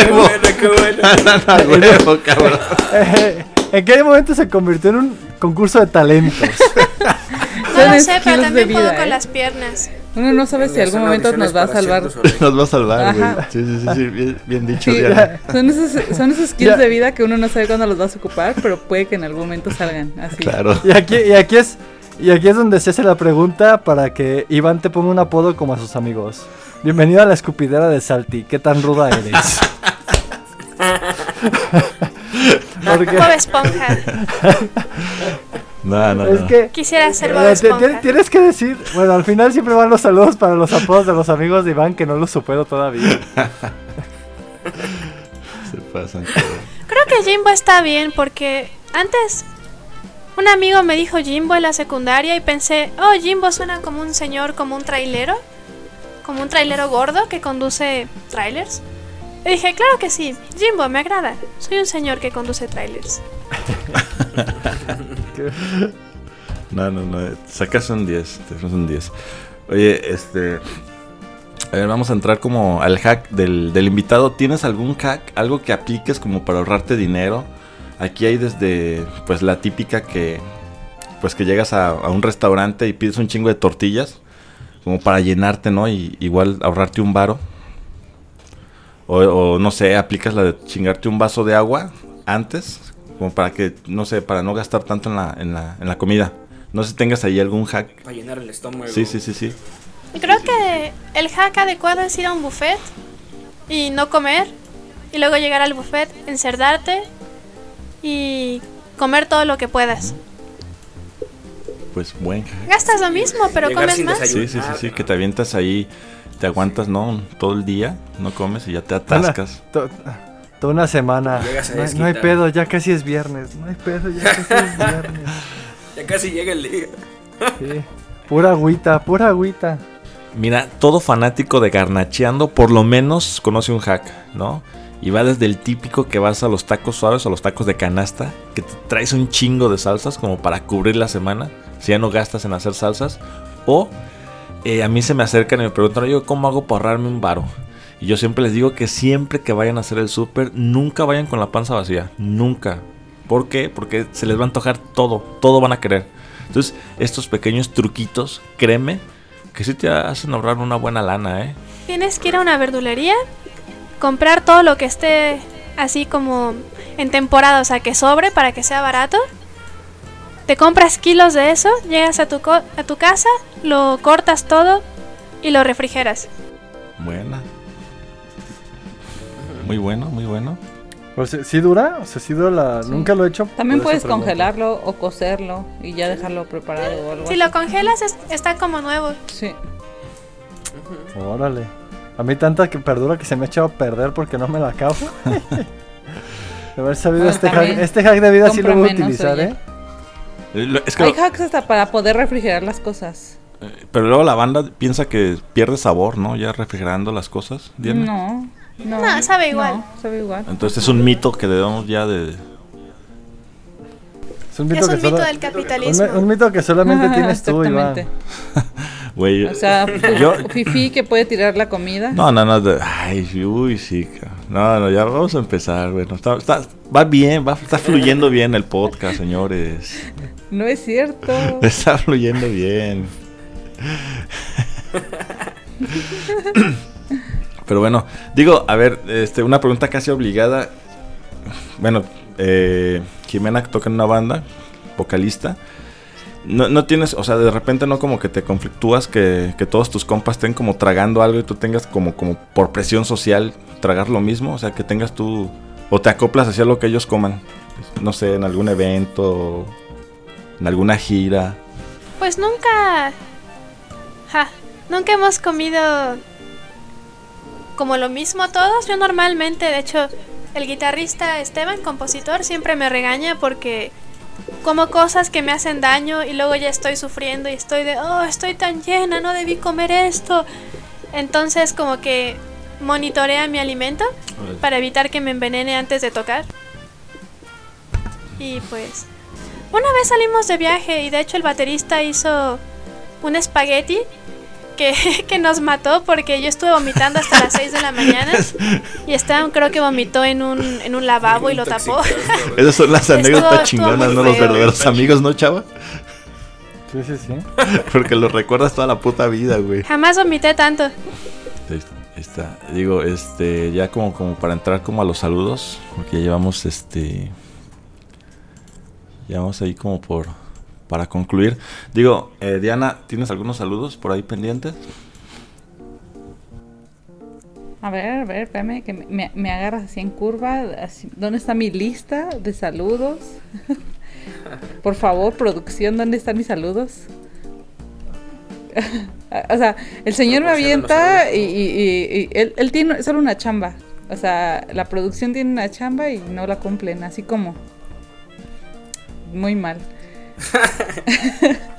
qué bueno. ¡A huevo, cabrón! Eh, ¿En qué momento se convirtió en un concurso de talentos? No Son lo sé, pero skills también de puedo vida, con ¿eh? las piernas. Uno no sabe si Son algún momento nos va a salvar. Nos va a salvar, güey. Sí, sí, sí, sí, bien, bien dicho, Sí, Diana. son esos, son esos skills Ya. de vida que uno no sabe cuándo los vas a ocupar, pero puede que en algún momento salgan así. Claro. Y aquí, y aquí es y aquí es donde se hace la pregunta para que Iván te ponga un apodo como a sus amigos. Bienvenido a la escupidera de Salty. ¿Qué tan ruda eres? Porque Bob Esponja. No, no, es no. que Quisiera ser Bob eh, Esponja. tienes que decir, bueno, al final siempre van los saludos para los apodos de los amigos de Iván que no los supero todavía. Se pasan. Creo que Jimbo está bien porque antes un amigo me dijo Jimbo en la secundaria y pensé, oh, Jimbo suena como un señor, como un trailero, como un trailero gordo que conduce trailers. Dije, claro que sí, Jimbo, me agrada. Soy un señor que conduce trailers. No, no, no. Sacas un 10. Te un 10. Oye, este. A ver, vamos a entrar como al hack del, del invitado. ¿Tienes algún hack? Algo que apliques como para ahorrarte dinero. Aquí hay desde, pues, la típica que, pues, que llegas a, a un restaurante y pides un chingo de tortillas. Como para llenarte, ¿no? Y igual ahorrarte un varo. O, o, no sé, aplicas la de chingarte un vaso de agua antes. Como para que, no sé, para no gastar tanto en la, en la, en la comida. No sé si tengas ahí algún hack. Para llenar el estómago. Sí, sí, sí, sí. Creo que el hack adecuado es ir a un buffet y no comer. Y luego llegar al buffet, encerdarte y comer todo lo que puedas. Pues buen hack. Gastas lo mismo, pero Llegar comes más. Sí, sí, sí, sí, que te avientas ahí, te aguantas, ¿no? Todo el día, no comes y ya te atascas. To- Toda una semana. Llegas a No, hay- no hay pedo, ya casi es viernes. No hay pedo, ya casi es viernes. Ya casi llega el día. Sí. Pura agüita, pura agüita. Mira, todo fanático de garnacheando por lo menos conoce un hack, ¿no? Y va desde el típico que vas a los tacos suaves o los tacos de canasta, que te traes un chingo de salsas como para cubrir la semana, si ya no gastas en hacer salsas. O eh, a mí se me acercan y me preguntan, yo, ¿cómo hago para ahorrarme un varo? Y yo siempre les digo que siempre que vayan a hacer el súper, nunca vayan con la panza vacía. Nunca. ¿Por qué? Porque se les va a antojar todo. Todo van a querer. Entonces, estos pequeños truquitos, créeme, que sí te hacen ahorrar una buena lana, ¿eh? Tienes que ir a una verdulería, comprar todo lo que esté así como en temporada, o sea, que sobre para que sea barato. Te compras kilos de eso, llegas a tu, co- a tu casa, lo cortas todo y lo refrigeras. Buena. Muy bueno, muy bueno. Pues, ¿sí- ¿Sí dura? O sea, ¿sí dura la...? Nunca lo he hecho. También por eso puedes congelarlo o cocerlo y ya dejarlo preparado o algo Si así. lo congelas es- está como nuevo. Sí. Órale. A mí tanta que perdura que se me ha echado a perder porque no me la acabo. De haber sabido Bueno, este hack, este hack de vida sí lo voy a utilizar, oye. ¿eh? Es que, Hay hacks hasta para poder refrigerar las cosas. eh, pero luego la banda piensa que pierde sabor, ¿no? Ya refrigerando las cosas. Diana. No, no. No, sabe igual. No, sabe igual. Entonces es un mito que debemos ya de... Es un mito, Es que un mito solo- del un, capitalismo. un mito que solamente tienes tú, Iván. Exactamente. Güey, O sea, yo... Fifi que puede tirar la comida. No, no, no. de- Ay, uy, sí. No, no, ya vamos a empezar. Bueno, está, está- va bien, va, está fluyendo bien el podcast, señores. No es cierto. Está fluyendo bien. Pero bueno, digo, a ver, este, una pregunta casi obligada. Bueno, eh, Jimena toca en una banda, vocalista. No, no tienes, o sea, de repente no como que te conflictúas que, que todos tus compas estén como tragando algo y tú tengas como, como por presión social tragar lo mismo. O sea, que tengas tú, o te acoplas hacia lo que ellos coman. No sé, en algún evento, en alguna gira. Pues nunca... Ja, nunca hemos comido como lo mismo todos. Yo normalmente, de hecho, el guitarrista Esteban, compositor, siempre me regaña porque como cosas que me hacen daño y luego ya estoy sufriendo y estoy de, oh, estoy tan llena, no debí comer esto. Entonces como que monitorea mi alimento para evitar que me envenene antes de tocar. Y pues una vez salimos de viaje y de hecho el baterista hizo un espagueti que, que nos mató porque yo estuve vomitando hasta las 6 de la mañana y Esteban creo que vomitó en un, en un lavabo y lo tapó. Esas son las anécdotas estuvo chingonas, ¿no? Los verdaderos amigos, ¿no, chava? Sí, sí, sí. Porque los recuerdas toda la puta vida, güey. Jamás vomité tanto. Ahí está, ahí está. Digo, este, ya como, como para entrar como a los saludos, porque ya llevamos este. Ya vamos ahí como por. Para concluir. Digo, eh, Diana, ¿tienes algunos saludos por ahí pendientes? A ver, a ver, espérame, que me, me- agarras así en curva. así- ¿Dónde está mi lista de saludos? Por favor, producción, ¿dónde están mis saludos? o sea, el señor me avienta y, y- y- y él, él tiene solo una chamba. O sea, la producción tiene una chamba y no la cumplen, así como. Muy mal.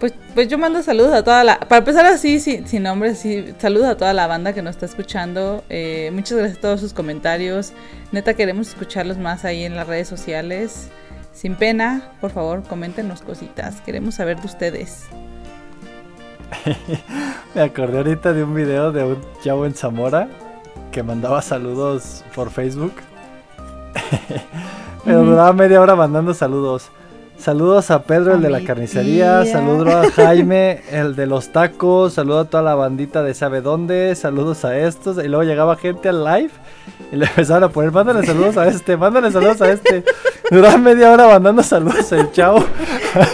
Pues, pues yo mando saludos a toda la... Para empezar así, sin, sin nombre, sí, saludos a toda la banda que nos está escuchando. Eh, muchas gracias a todos sus comentarios. Neta, queremos escucharlos más ahí en las redes sociales. Sin pena, por favor, coméntenos cositas. Queremos saber de ustedes. Me acordé ahorita de un video de un chavo en Zamora que mandaba saludos por Facebook. Pero duraba media hora mandando saludos. Saludos a Pedro, A el de la carnicería. tía. Saludos a Jaime, el de los tacos. Saludos a toda la bandita de sabe dónde. Saludos a estos. Y luego llegaba gente al live y le empezaron a poner, mándale saludos a este, mándale saludos a este. Duraba media hora mandando saludos el chavo.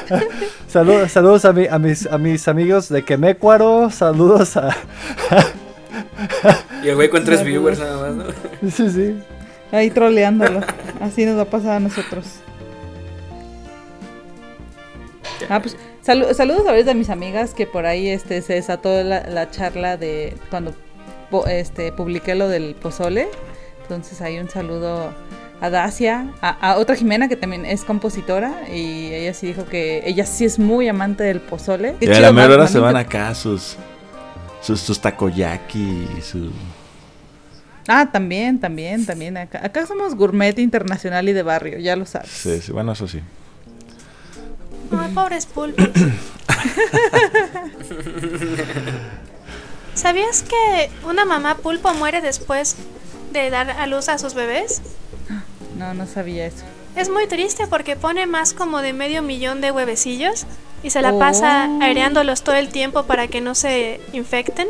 saludos, saludos a, mi- a mis, a mis amigos de Quemécuaro. Saludos a. Y el güey con tres Saludos. viewers nada más, ¿no? Sí, sí. Ahí troleándolo. Así nos va a pasar a nosotros. Ah, pues salu- saludos a mis amigas que por ahí este se desató la, la charla de cuando este publiqué lo del pozole. Entonces hay un saludo a Dacia, a, a otra Jimena que también es compositora y ella sí dijo que ella sí es muy amante del pozole. Y a la mera hora se van acá sus. Sus, sus takoyaki, su. Ah, también, también, también. Acá, acá somos gourmet internacional y de barrio, ya lo sabes. Sí, sí, bueno, eso sí. Ay, pobres pulpos. ¿Sabías que una mamá pulpo muere después de dar a luz a sus bebés? No, no sabía eso. Es muy triste porque pone más como de medio millón de huevecillos y se la pasa Oh. aireándolos todo el tiempo para que no se infecten.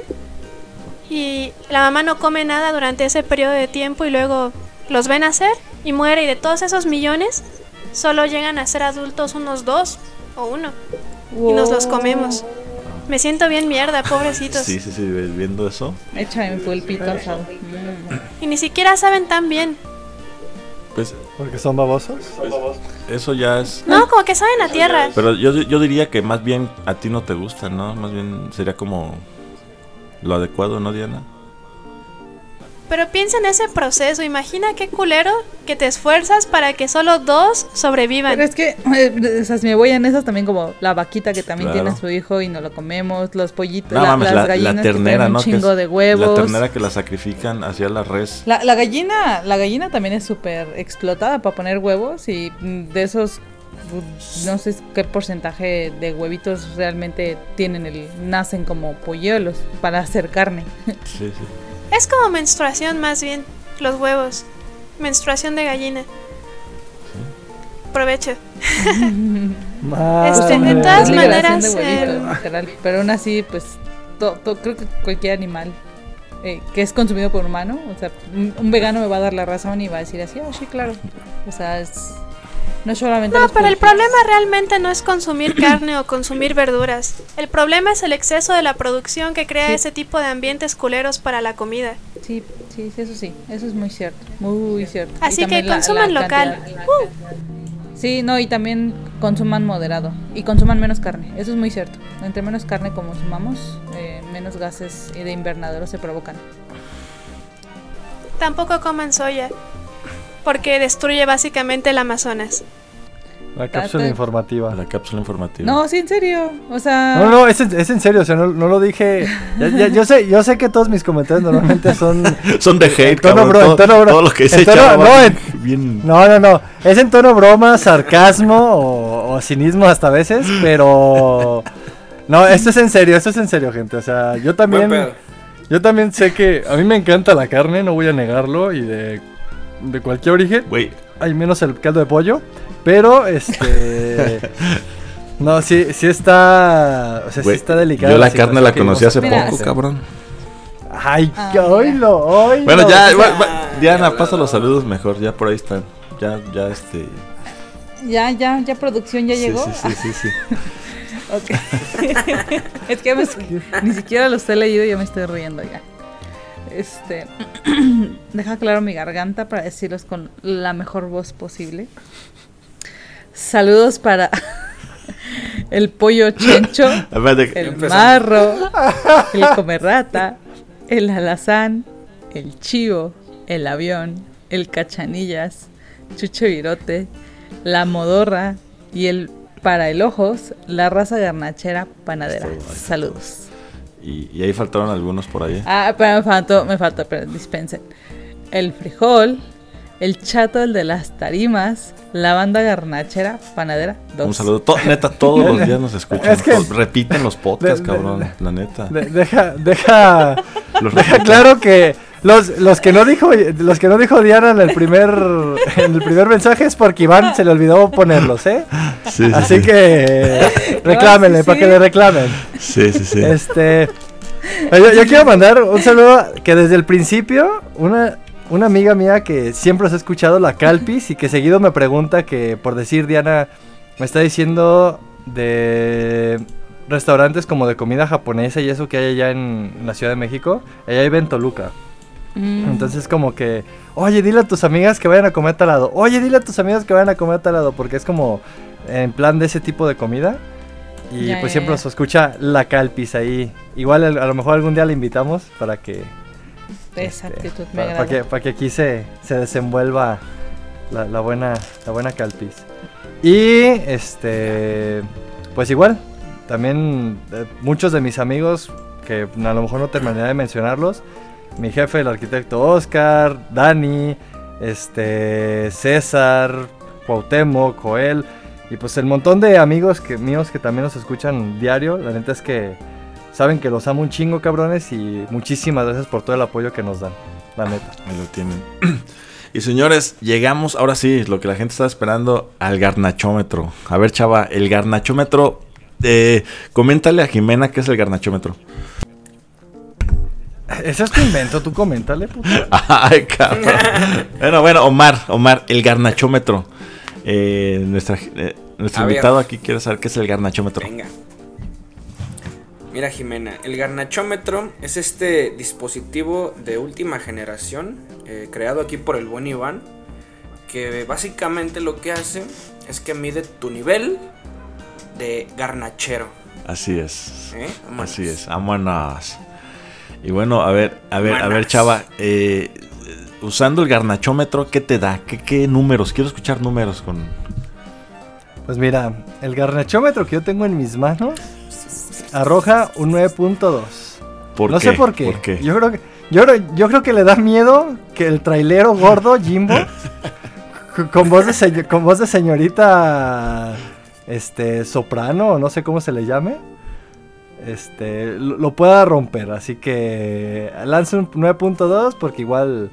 Y la mamá no come nada durante ese periodo de tiempo y luego los ven nacer y muere y de todos esos millones solo llegan a ser adultos unos dos o uno y nos los comemos. Me siento bien mierda, pobrecitos. Sí, sí, sí, viendo eso. Échame asado. Mm. Y ni siquiera saben tan bien. Pues Porque son babosos. eso ya es... No, como que saben a tierra. Pero yo, yo diría que más bien a ti no te gusta, ¿no? Más bien sería como lo adecuado, ¿no, Diana? Pero piensa en ese proceso. Imagina qué culero que te esfuerzas para que solo dos sobrevivan. Pero es que, eh, o sea, si me voy en esas también como la vaquita que también Claro. tiene su hijo y no lo comemos, los pollitos, No la- mames, las la, la gallinas que ternera, traen ¿no? un Que chingo es- de huevos. La ternera que la sacrifican hacia la res. La, la gallina, la gallina también es súper explotada para poner huevos y mm, de esos no sé qué porcentaje de huevitos realmente tienen el nacen como polluelos para hacer carne. Sí, sí. Es como menstruación más bien, los huevos. Menstruación de gallina. Provecho. Más Este, de todas Es maneras, de huevito, literal. Pero aún así, pues to- to- creo que cualquier animal eh, que es consumido por humano, o sea, un, un vegano me va a dar la razón y va a decir así, oh, sí, claro. O sea, es no solamente No, pero el problema realmente no es consumir carne o consumir verduras. El problema es el exceso de la producción que crea Sí. ese tipo de ambientes culeros para la comida. Sí, sí, eso sí, eso es muy cierto, muy cierto. Así que la- consuman la local. cantidad. Sí, no, y también consuman moderado y consuman menos carne, eso es muy cierto. Entre menos carne consumamos, eh, menos gases de invernadero se provocan. Tampoco coman soya, porque destruye básicamente el Amazonas. La cápsula informativa. La cápsula informativa. No, sí, en serio, o sea... No, no, es, en- es en serio, o sea, no, no lo dije. ya- ya- yo sé, yo sé que todos mis comentarios normalmente son. Son de hate, En tono cabrón, bro- en todo, tono bro- todo lo que en tono- no, en- bien... No, no, no. Es en tono broma, sarcasmo o, o cinismo hasta a veces, pero. No, esto es en serio, esto es en serio, gente. O sea, yo también. Yo también sé que a mí me encanta la carne, no voy a negarlo, y de, de cualquier origen. Güey, Hay menos el caldo de pollo, pero este. No, sí, sí está. O sea, sí está delicada. yo la carne la conocí hace Mira, poco, cabrón. Ay, Ah, oílo, oílo. Bueno, ya, Diana, pasa los saludos mejor, ya por ahí están. Ya, ya, este... Ya, ya, ya producción ya sí, llegó. Sí, sí, sí, sí. Ok. es que me- ni siquiera los he leído y ya me estoy riendo ya. Este, deja claro mi garganta para decirlos con la mejor voz posible. Saludos para el pollo chencho, el marro, el comerrata, el alazán, el chivo, el avión, el cachanillas, chucho virote, la modorra y el para el ojos, la raza garnachera panadera. Saludos. Y, y ahí faltaron algunos por ahí. Ah, pero me faltó, me faltó, pero dispensen. El frijol, el chato, el de las tarimas, la banda garnachera panadera. Dos. Un saludo. To- neta, todos los días nos escuchan. Es que- To- repiten los podcasts, de- de- cabrón. La neta. De- deja, deja, Los deja claro que los, los que no dijo los que no dijo Diana en el primer en el primer mensaje es porque Iván se le olvidó ponerlos, ¿eh? Sí, sí, Así sí. que reclámenle sí, para que le reclamen. Sí, sí, sí. Este, yo, yo quiero mandar un saludo que desde el principio una una amiga mía que siempre os ha escuchado la Calpis y que seguido me pregunta que por decir Diana me está diciendo de restaurantes como de comida japonesa y eso que hay allá en, en la Ciudad de México. Ella vive en Toluca. Mm. Entonces como que, oye, dile a tus amigas que vayan a comer tal lado. Oye, dile a tus amigas que vayan a comer tal lado. Porque es como en plan de ese tipo de comida. Y Ya, pues ya, siempre ya. nos escucha la calpis ahí. Igual a lo mejor algún día la invitamos para que... Esa este, actitud me para, agrada. que, para que aquí se, se desenvuelva la, la buena, la buena calpis. Y este... Pues igual, también eh, muchos de mis amigos, que a lo mejor no terminaría de mencionarlos, mi jefe, el arquitecto Oscar, Dani, este, César, Cuauhtémoc, Joel, y pues el montón de amigos que, míos que también nos escuchan diario. La neta es que saben que los amo un chingo, cabrones, y muchísimas gracias por todo el apoyo que nos dan. La neta. Ahí lo tienen. Y señores, llegamos ahora sí, lo que la gente estaba esperando, al garnachómetro. A ver, chava, el garnachómetro. Eh, coméntale a Jimena qué es el garnachómetro. Ese es tu invento, tú coméntale, puto. Ay, cabrón. bueno, bueno, Omar, Omar, el garnachómetro. Eh, nuestra, eh, nuestro A ver. invitado aquí quiere saber qué es el garnachómetro. Venga. Mira, Jimena, el garnachómetro es este dispositivo de última generación eh, creado aquí por el buen Iván. Que básicamente lo que hace es que mide tu nivel de garnachero. Así es. ¿eh? Así es, vámonos. Y bueno, a ver, a ver, a ver, chava, eh, usando el garnachómetro, ¿qué te da? ¿Qué, qué números? Quiero escuchar números con... Pues mira, el garnachómetro que yo tengo en mis manos arroja un 9.2. ¿Por no qué? sé por qué. ¿Por qué? Yo creo que yo, creo- yo creo que le da miedo que el trailero gordo Jimbo con- voz de con voz de señorita este soprano o no sé cómo se le llame. Este lo, lo pueda romper, así que lance un 9.2 porque igual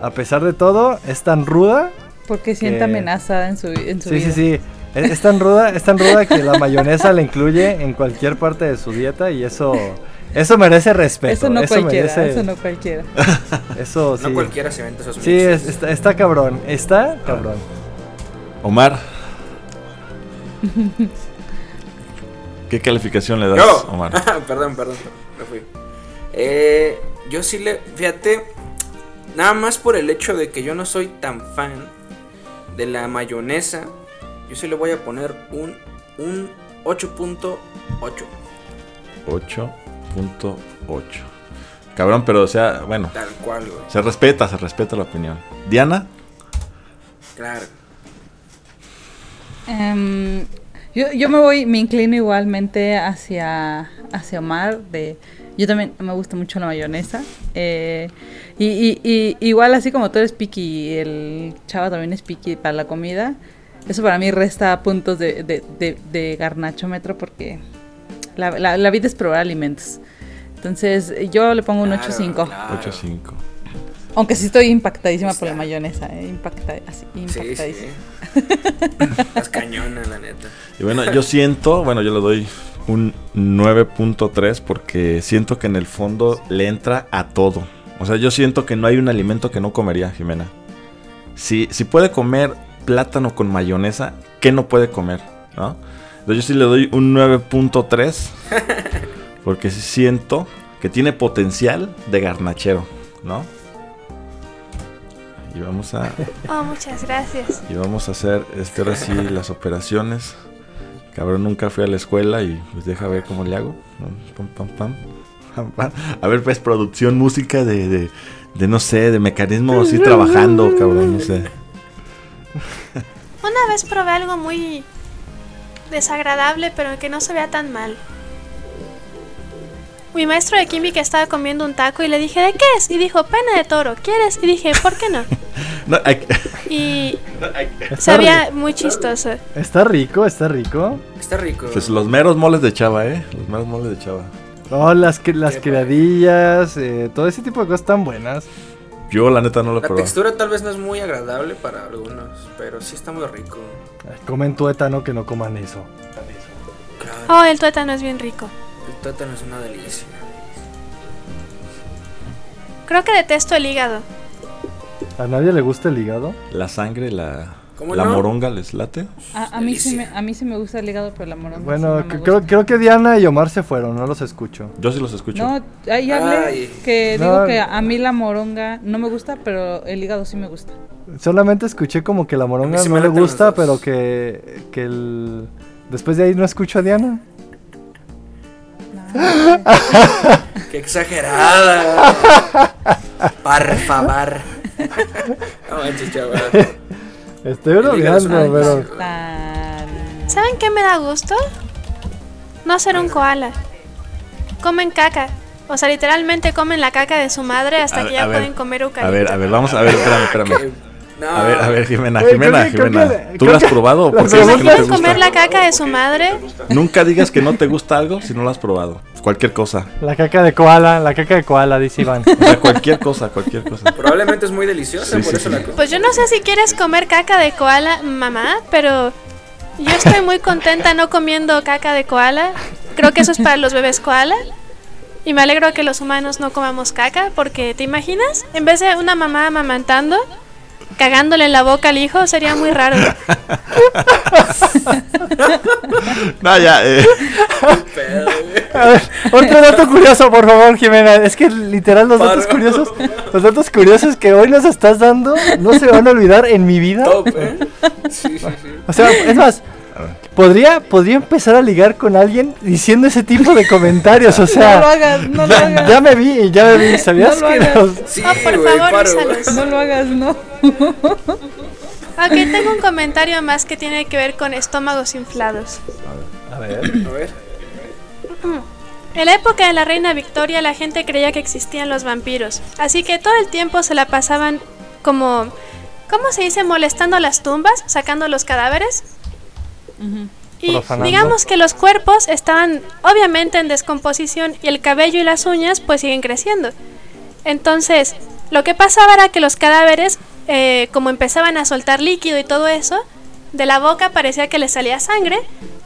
a pesar de todo es tan ruda Porque siente Que- amenazada en su, en su Sí, vida. sí, sí. Es, es tan ruda, es tan ruda que la mayonesa la incluye en cualquier parte de su dieta y eso, eso merece respeto. Eso no cualquiera, merece- eso no cualquiera. eso sí. No cualquiera se vende esos Sí, es- está, está cabrón, está cabrón. Omar. ¿Qué calificación le das, Yo. Omar? perdón, perdón, me fui. Eh, yo sí le, fíjate, nada más por el hecho de que yo no soy tan fan de la mayonesa, yo sí le voy a poner un, un 8.8. 8.8. Cabrón, pero o sea, bueno, Tal cual, güey. se respeta, se respeta la opinión. Diana, Claro. Em, yo, yo me voy, me inclino igualmente hacia, hacia Omar. De, yo también me gusta mucho la mayonesa. eh, y, y- y igual así como tú eres picky, el chava también es picky para la comida. Eso para mí resta puntos de, de, de, de garnachómetro porque la, la, la vida es probar alimentos. Entonces yo le pongo un Claro, 8.5. claro. 8.5. Aunque sí estoy impactadísima por la mayonesa. eh, impacta, así, Sí, impactadísima. sí. Las cañonas, la neta. Y bueno, yo siento, bueno, yo le doy un 9.3 porque siento que en el fondo le entra a todo. O sea, yo siento que no hay un alimento que no comería, Jimena. Si, si puede comer plátano con mayonesa, ¿qué no puede comer? ¿No? Entonces yo sí le doy un 9.3 porque sí siento que tiene potencial de garnachero, ¿no? Y vamos a Oh, muchas gracias. y vamos a hacer este ahora sí las operaciones. Cabrón, nunca fui a la escuela y pues deja ver cómo le hago. Pam, pam, pam, pam, pam. A ver, pues producción, música de, de, de, no sé, de mecanismo así trabajando, cabrón, no sé. Una vez probé algo muy desagradable, pero que no se vea tan mal. Mi maestro de química estaba comiendo un taco y le dije, ¿de qué es? Y dijo, pena de toro, ¿quieres? Y dije, ¿por qué no? No, hay- Y sabía muy chistoso. está rico, está rico. Está rico. pues los meros moles de chava, ¿eh? Los meros moles de chava. Oh, las, que- las criadillas, eh, todo ese tipo de cosas tan buenas. Yo la neta no lo he La textura tal vez no es muy agradable para algunos, pero sí está muy rico. Ay, Comen tuétano que no coman eso. Claro, Oh, el tuétano es bien rico. El tuétano es una delicia. Creo que detesto el hígado. ¿A nadie le gusta el hígado? La sangre, la, ¿Cómo la no? moronga les late. A, a mí sí me, a mí sí me gusta el hígado, pero la moronga sí Bueno, no me c- gusta. creo, creo que Diana y Omar se fueron, no los escucho. Yo sí los escucho. No, ahí hablé Ay. que No. digo que a mí la moronga no me gusta, pero el hígado sí me gusta. Solamente escuché como que la moronga sí no me le gusta, pero que, que el... Después de ahí no escucho a Diana. ¡Qué exagerada! Por favor. No manches, chaval. Estoy bromeando, pero... ¿Saben qué me da gusto? No ser un koala. Comen caca. O sea, literalmente comen la caca de su madre hasta A que ya a ver, pueden comer A eucalipto. ver, a ver, vamos a ver, espérame, espérame. No, A ver, a ver, Jimena, Jimena, Jimena. que- ¿Tú lo has probado? ¿Por qué no ¿Pueden te gusta? comer la caca de su madre? Nunca digas que no te gusta algo si no lo has probado. Cualquier cosa. La caca de koala, la caca de koala, dice Iván. O sea, cualquier cosa, cualquier cosa. Probablemente es muy deliciosa, Sí, por sí, eso sí. la Pues yo no sé si quieres comer caca de koala, mamá, pero yo estoy muy contenta no comiendo caca de koala. Creo que eso es para los bebés koala. Y me alegro que los humanos no comamos caca, porque ¿te imaginas? En vez de una mamá amamantando, cagándole en la boca al hijo, sería muy raro. No, ya, eh. A ver, otro dato curioso, por favor, Jimena. Es que literal los datos curiosos, los datos curiosos que hoy nos estás dando no se van a olvidar en mi vida. Top, ¿eh? Sí, sí, sí. O sea, es más, podría, podría empezar a ligar con alguien diciendo ese tipo de comentarios. O No lo sea, hagas, no lo ya, hagas. ya me vi, ya me vi. ¿Sabías No lo que hagas. los- Sí, Ah, por güey, favor, paro. úsalos. No lo hagas, no. Ok, tengo un comentario más que tiene que ver con estómagos inflados. A ver. A ver. En la época de la reina Victoria la gente creía que existían los vampiros, así que todo el tiempo se la pasaban como, ¿cómo se dice? Molestando las tumbas, sacando los cadáveres. Y Profanando. digamos que los cuerpos estaban obviamente en descomposición y el cabello y las uñas pues siguen creciendo. Entonces, lo que pasaba era que los cadáveres, eh, como empezaban a soltar líquido y todo eso, de la boca parecía que les salía sangre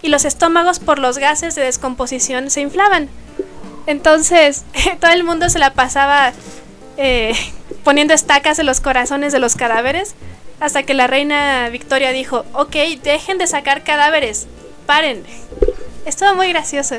y los estómagos por los gases de descomposición se inflaban. Entonces, todo el mundo se la pasaba eh, poniendo estacas en los corazones de los cadáveres hasta que la reina Victoria dijo, ok, dejen de sacar cadáveres, paren. Estuvo muy gracioso.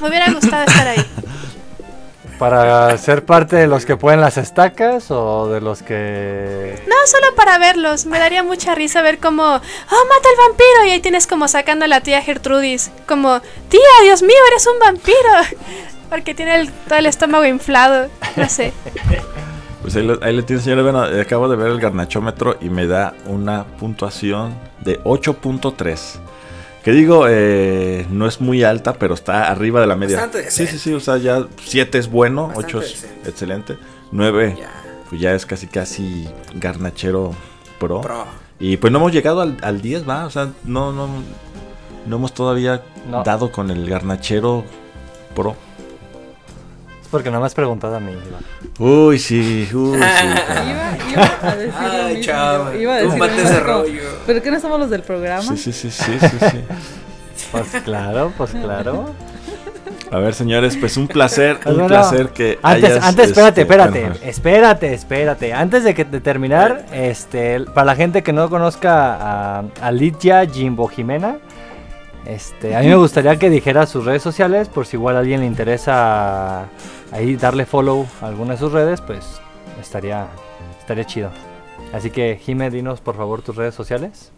Me hubiera gustado estar ahí. Para ser parte de los que ponen las estacas o de los que... No, solo para verlos. Me daría mucha risa ver como, oh, mata al vampiro. Y ahí tienes como sacando a la tía Gertrudis. Como, tía, Dios mío, eres un vampiro. Porque tiene el- todo el estómago inflado. No sé. Pues ahí, le tiene, señora. Bueno, acabo de ver el garnachómetro y me da una puntuación de 8.3. Que digo, eh, no es muy alta, pero está arriba de la media. Bastante Sí, sí, sí. O sea, ya 7 es bueno, Bastante 8 es decente. excelente. 9, Ya. pues ya es casi, casi garnachero pro. Pro. Y pues no hemos llegado al, al 10, va. O sea, no, no, no hemos todavía No. dado con el garnachero pro. Es porque no me has preguntado a mí, Iván. Uy, sí, uy, sí. Iba, iba a decir lo Ay, mismo. chava, Iba a decir lo mismo, ese como, rollo. ¿Pero qué no somos los del programa? Sí, sí, sí, sí, sí, sí. Pues claro, pues claro. A ver, señores, pues un placer, un bueno, placer que Antes, hayas, antes, espérate, este, espérate, bueno, espérate, espérate. Antes de que de terminar, este, para la gente que no conozca a, a Lidia Jimbo Jimena, este, a mí me gustaría que dijera sus redes sociales, por si igual a alguien le interesa ahí darle follow a alguna de sus redes, pues estaría, estaría chido. Así que, Jime, dinos por favor tus redes sociales.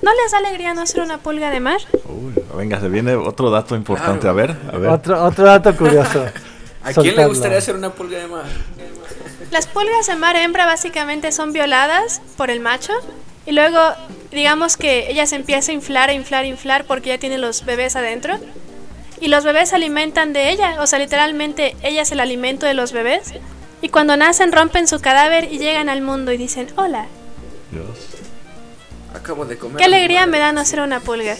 ¿No les da alegría no ser una pulga de mar? uy, venga, se viene otro dato importante. Claro. A ver, a ver. Otro, otro dato curioso. ¿A quién le gustaría hacer una pulga de mar? Las pulgas de mar hembra básicamente son violadas por el macho y luego digamos que ella se empieza a inflar, a inflar, a inflar porque ya tiene los bebés adentro y los bebés se alimentan de ella, o sea, literalmente ella es el alimento de los bebés y cuando nacen rompen su cadáver y llegan al mundo y dicen, hola, Dios. Acabo de comer. qué alegría me da no ser una pulga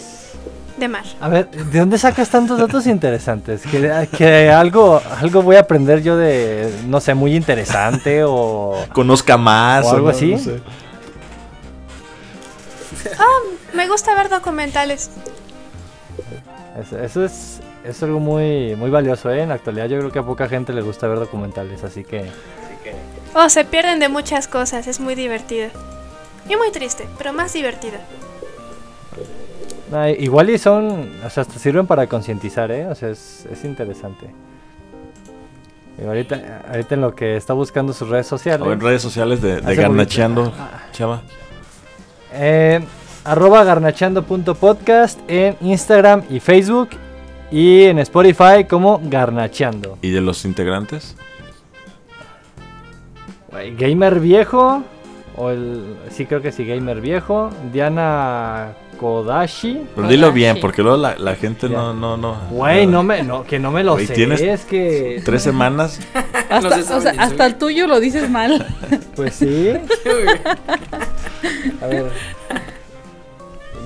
de mar. A ver, ¿de dónde sacas tantos datos interesantes? Que, que algo, algo voy a aprender yo de, no sé, muy interesante o... Conozca más. ¿O algo no- así? no sé. Me gusta ver documentales. Eso, eso es, es algo muy, muy valioso, ¿eh? En la actualidad yo creo que a poca gente le gusta ver documentales, así que... Oh, se pierden de muchas cosas, es muy divertido. Y muy triste, pero más divertido. ah, igual y son, o sea, hasta sirven para concientizar, ¿eh? O sea, es, es interesante. Y ahorita, ahorita en lo que está buscando sus redes sociales... O en redes sociales de, de Garnacheando, chava. Eh, arroba garnacheando.podcast en Instagram y Facebook y en Spotify como garnacheando. ¿Y de los integrantes? Gamer viejo o el sí creo que sí Gamer viejo, Diana Kodashi. Pero dilo Kodashi. bien, porque luego la, la gente no, no, no. Güey, no me, no, que no me lo Güey, sé. tienes Es que. Tres semanas. Hasta, No se o sabe sea, ni hasta el tuyo lo dices mal. Pues sí. A ver.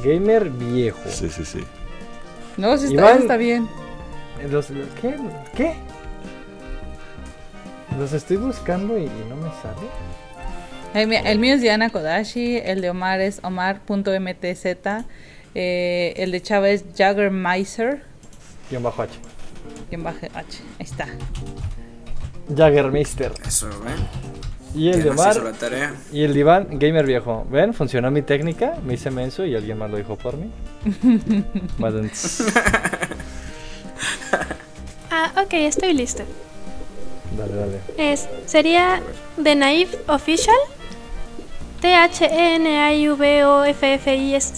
Gamer viejo. Sí, sí, sí. No, sí está, está bien. Los- ¿Qué? ¿Qué? Los estoy buscando y, y no me sale. El, el mío es Diana Kodashi, el de Omar es omar.mtz, eh, el de Chava es Jaggermeister, Guión bajo H. quien baje H, ahí está. Jaggermeister. Eso, ¿ven? Y el de ¿Quién nos Omar. hizo la tarea? Y el de Iván, gamer viejo. ¿Ven? Funcionó mi técnica. Me hice menso y alguien más lo dijo por mí. Ah, ok, estoy listo. dale, dale. Es, sería The Naive Official.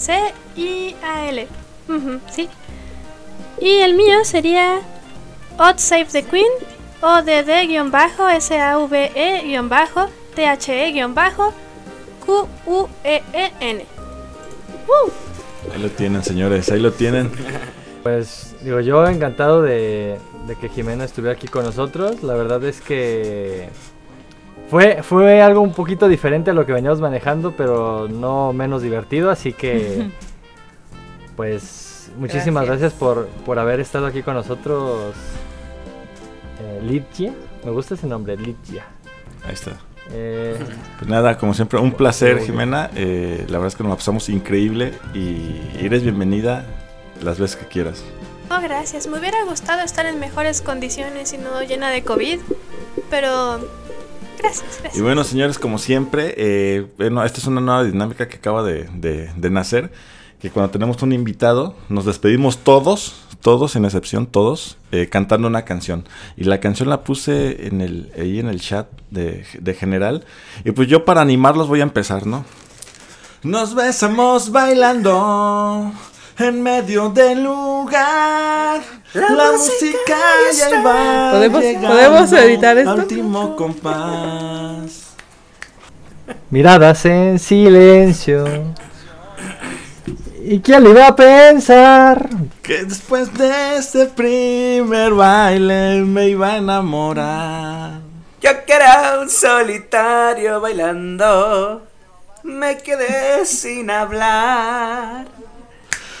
T-H-E-N-A-I-V-O-F-F-I-S-C-I-A-L. Sí. Y el mío sería Odd Save the Queen. O-D-D-S-A-V-E-Q-U-E-E-N. Ahí lo tienen, señores. Ahí lo tienen. Pues digo, yo encantado de, de que Jimena estuviera aquí con nosotros. La verdad es que fue, fue algo un poquito diferente a lo que veníamos manejando, pero no menos divertido. Así que, pues, muchísimas gracias, Gracias. por, por haber estado aquí con nosotros, eh, Ligia. Me gusta ese nombre, Ligia. Ahí está. Eh, Pues nada, como siempre, un placer, Jimena. Eh, la verdad es que nos la pasamos increíble y eres bienvenida las veces que quieras. Oh, gracias. Me hubiera gustado estar en mejores condiciones y no llena de COVID. Pero. Gracias, Y gracias. bueno, señores, como siempre, eh, bueno, esta es una nueva dinámica que acaba de, de- de nacer. Que cuando tenemos un invitado, nos despedimos todos, todos sin excepción, todos, eh, cantando una canción. Y la canción la puse en el, ahí en el chat de, de general. Y pues yo para animarlos voy a empezar, ¿no? Nos besamos bailando en medio del lugar. La, música ya va ¿Podemos- podemos editar esto? último compás. miradas en silencio. ¿Y quién le iba a pensar? Que después de este primer baile me iba a enamorar. Yo que era un solitario bailando, me quedé sin hablar.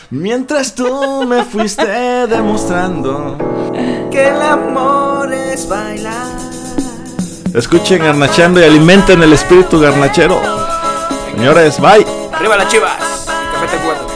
Mientras tú me fuiste demostrando. Que el amor es bailar. Escuchen garnachando y alimenten el espíritu garnachero. Señores, bye. Arriba las chivas. Café Tacuato.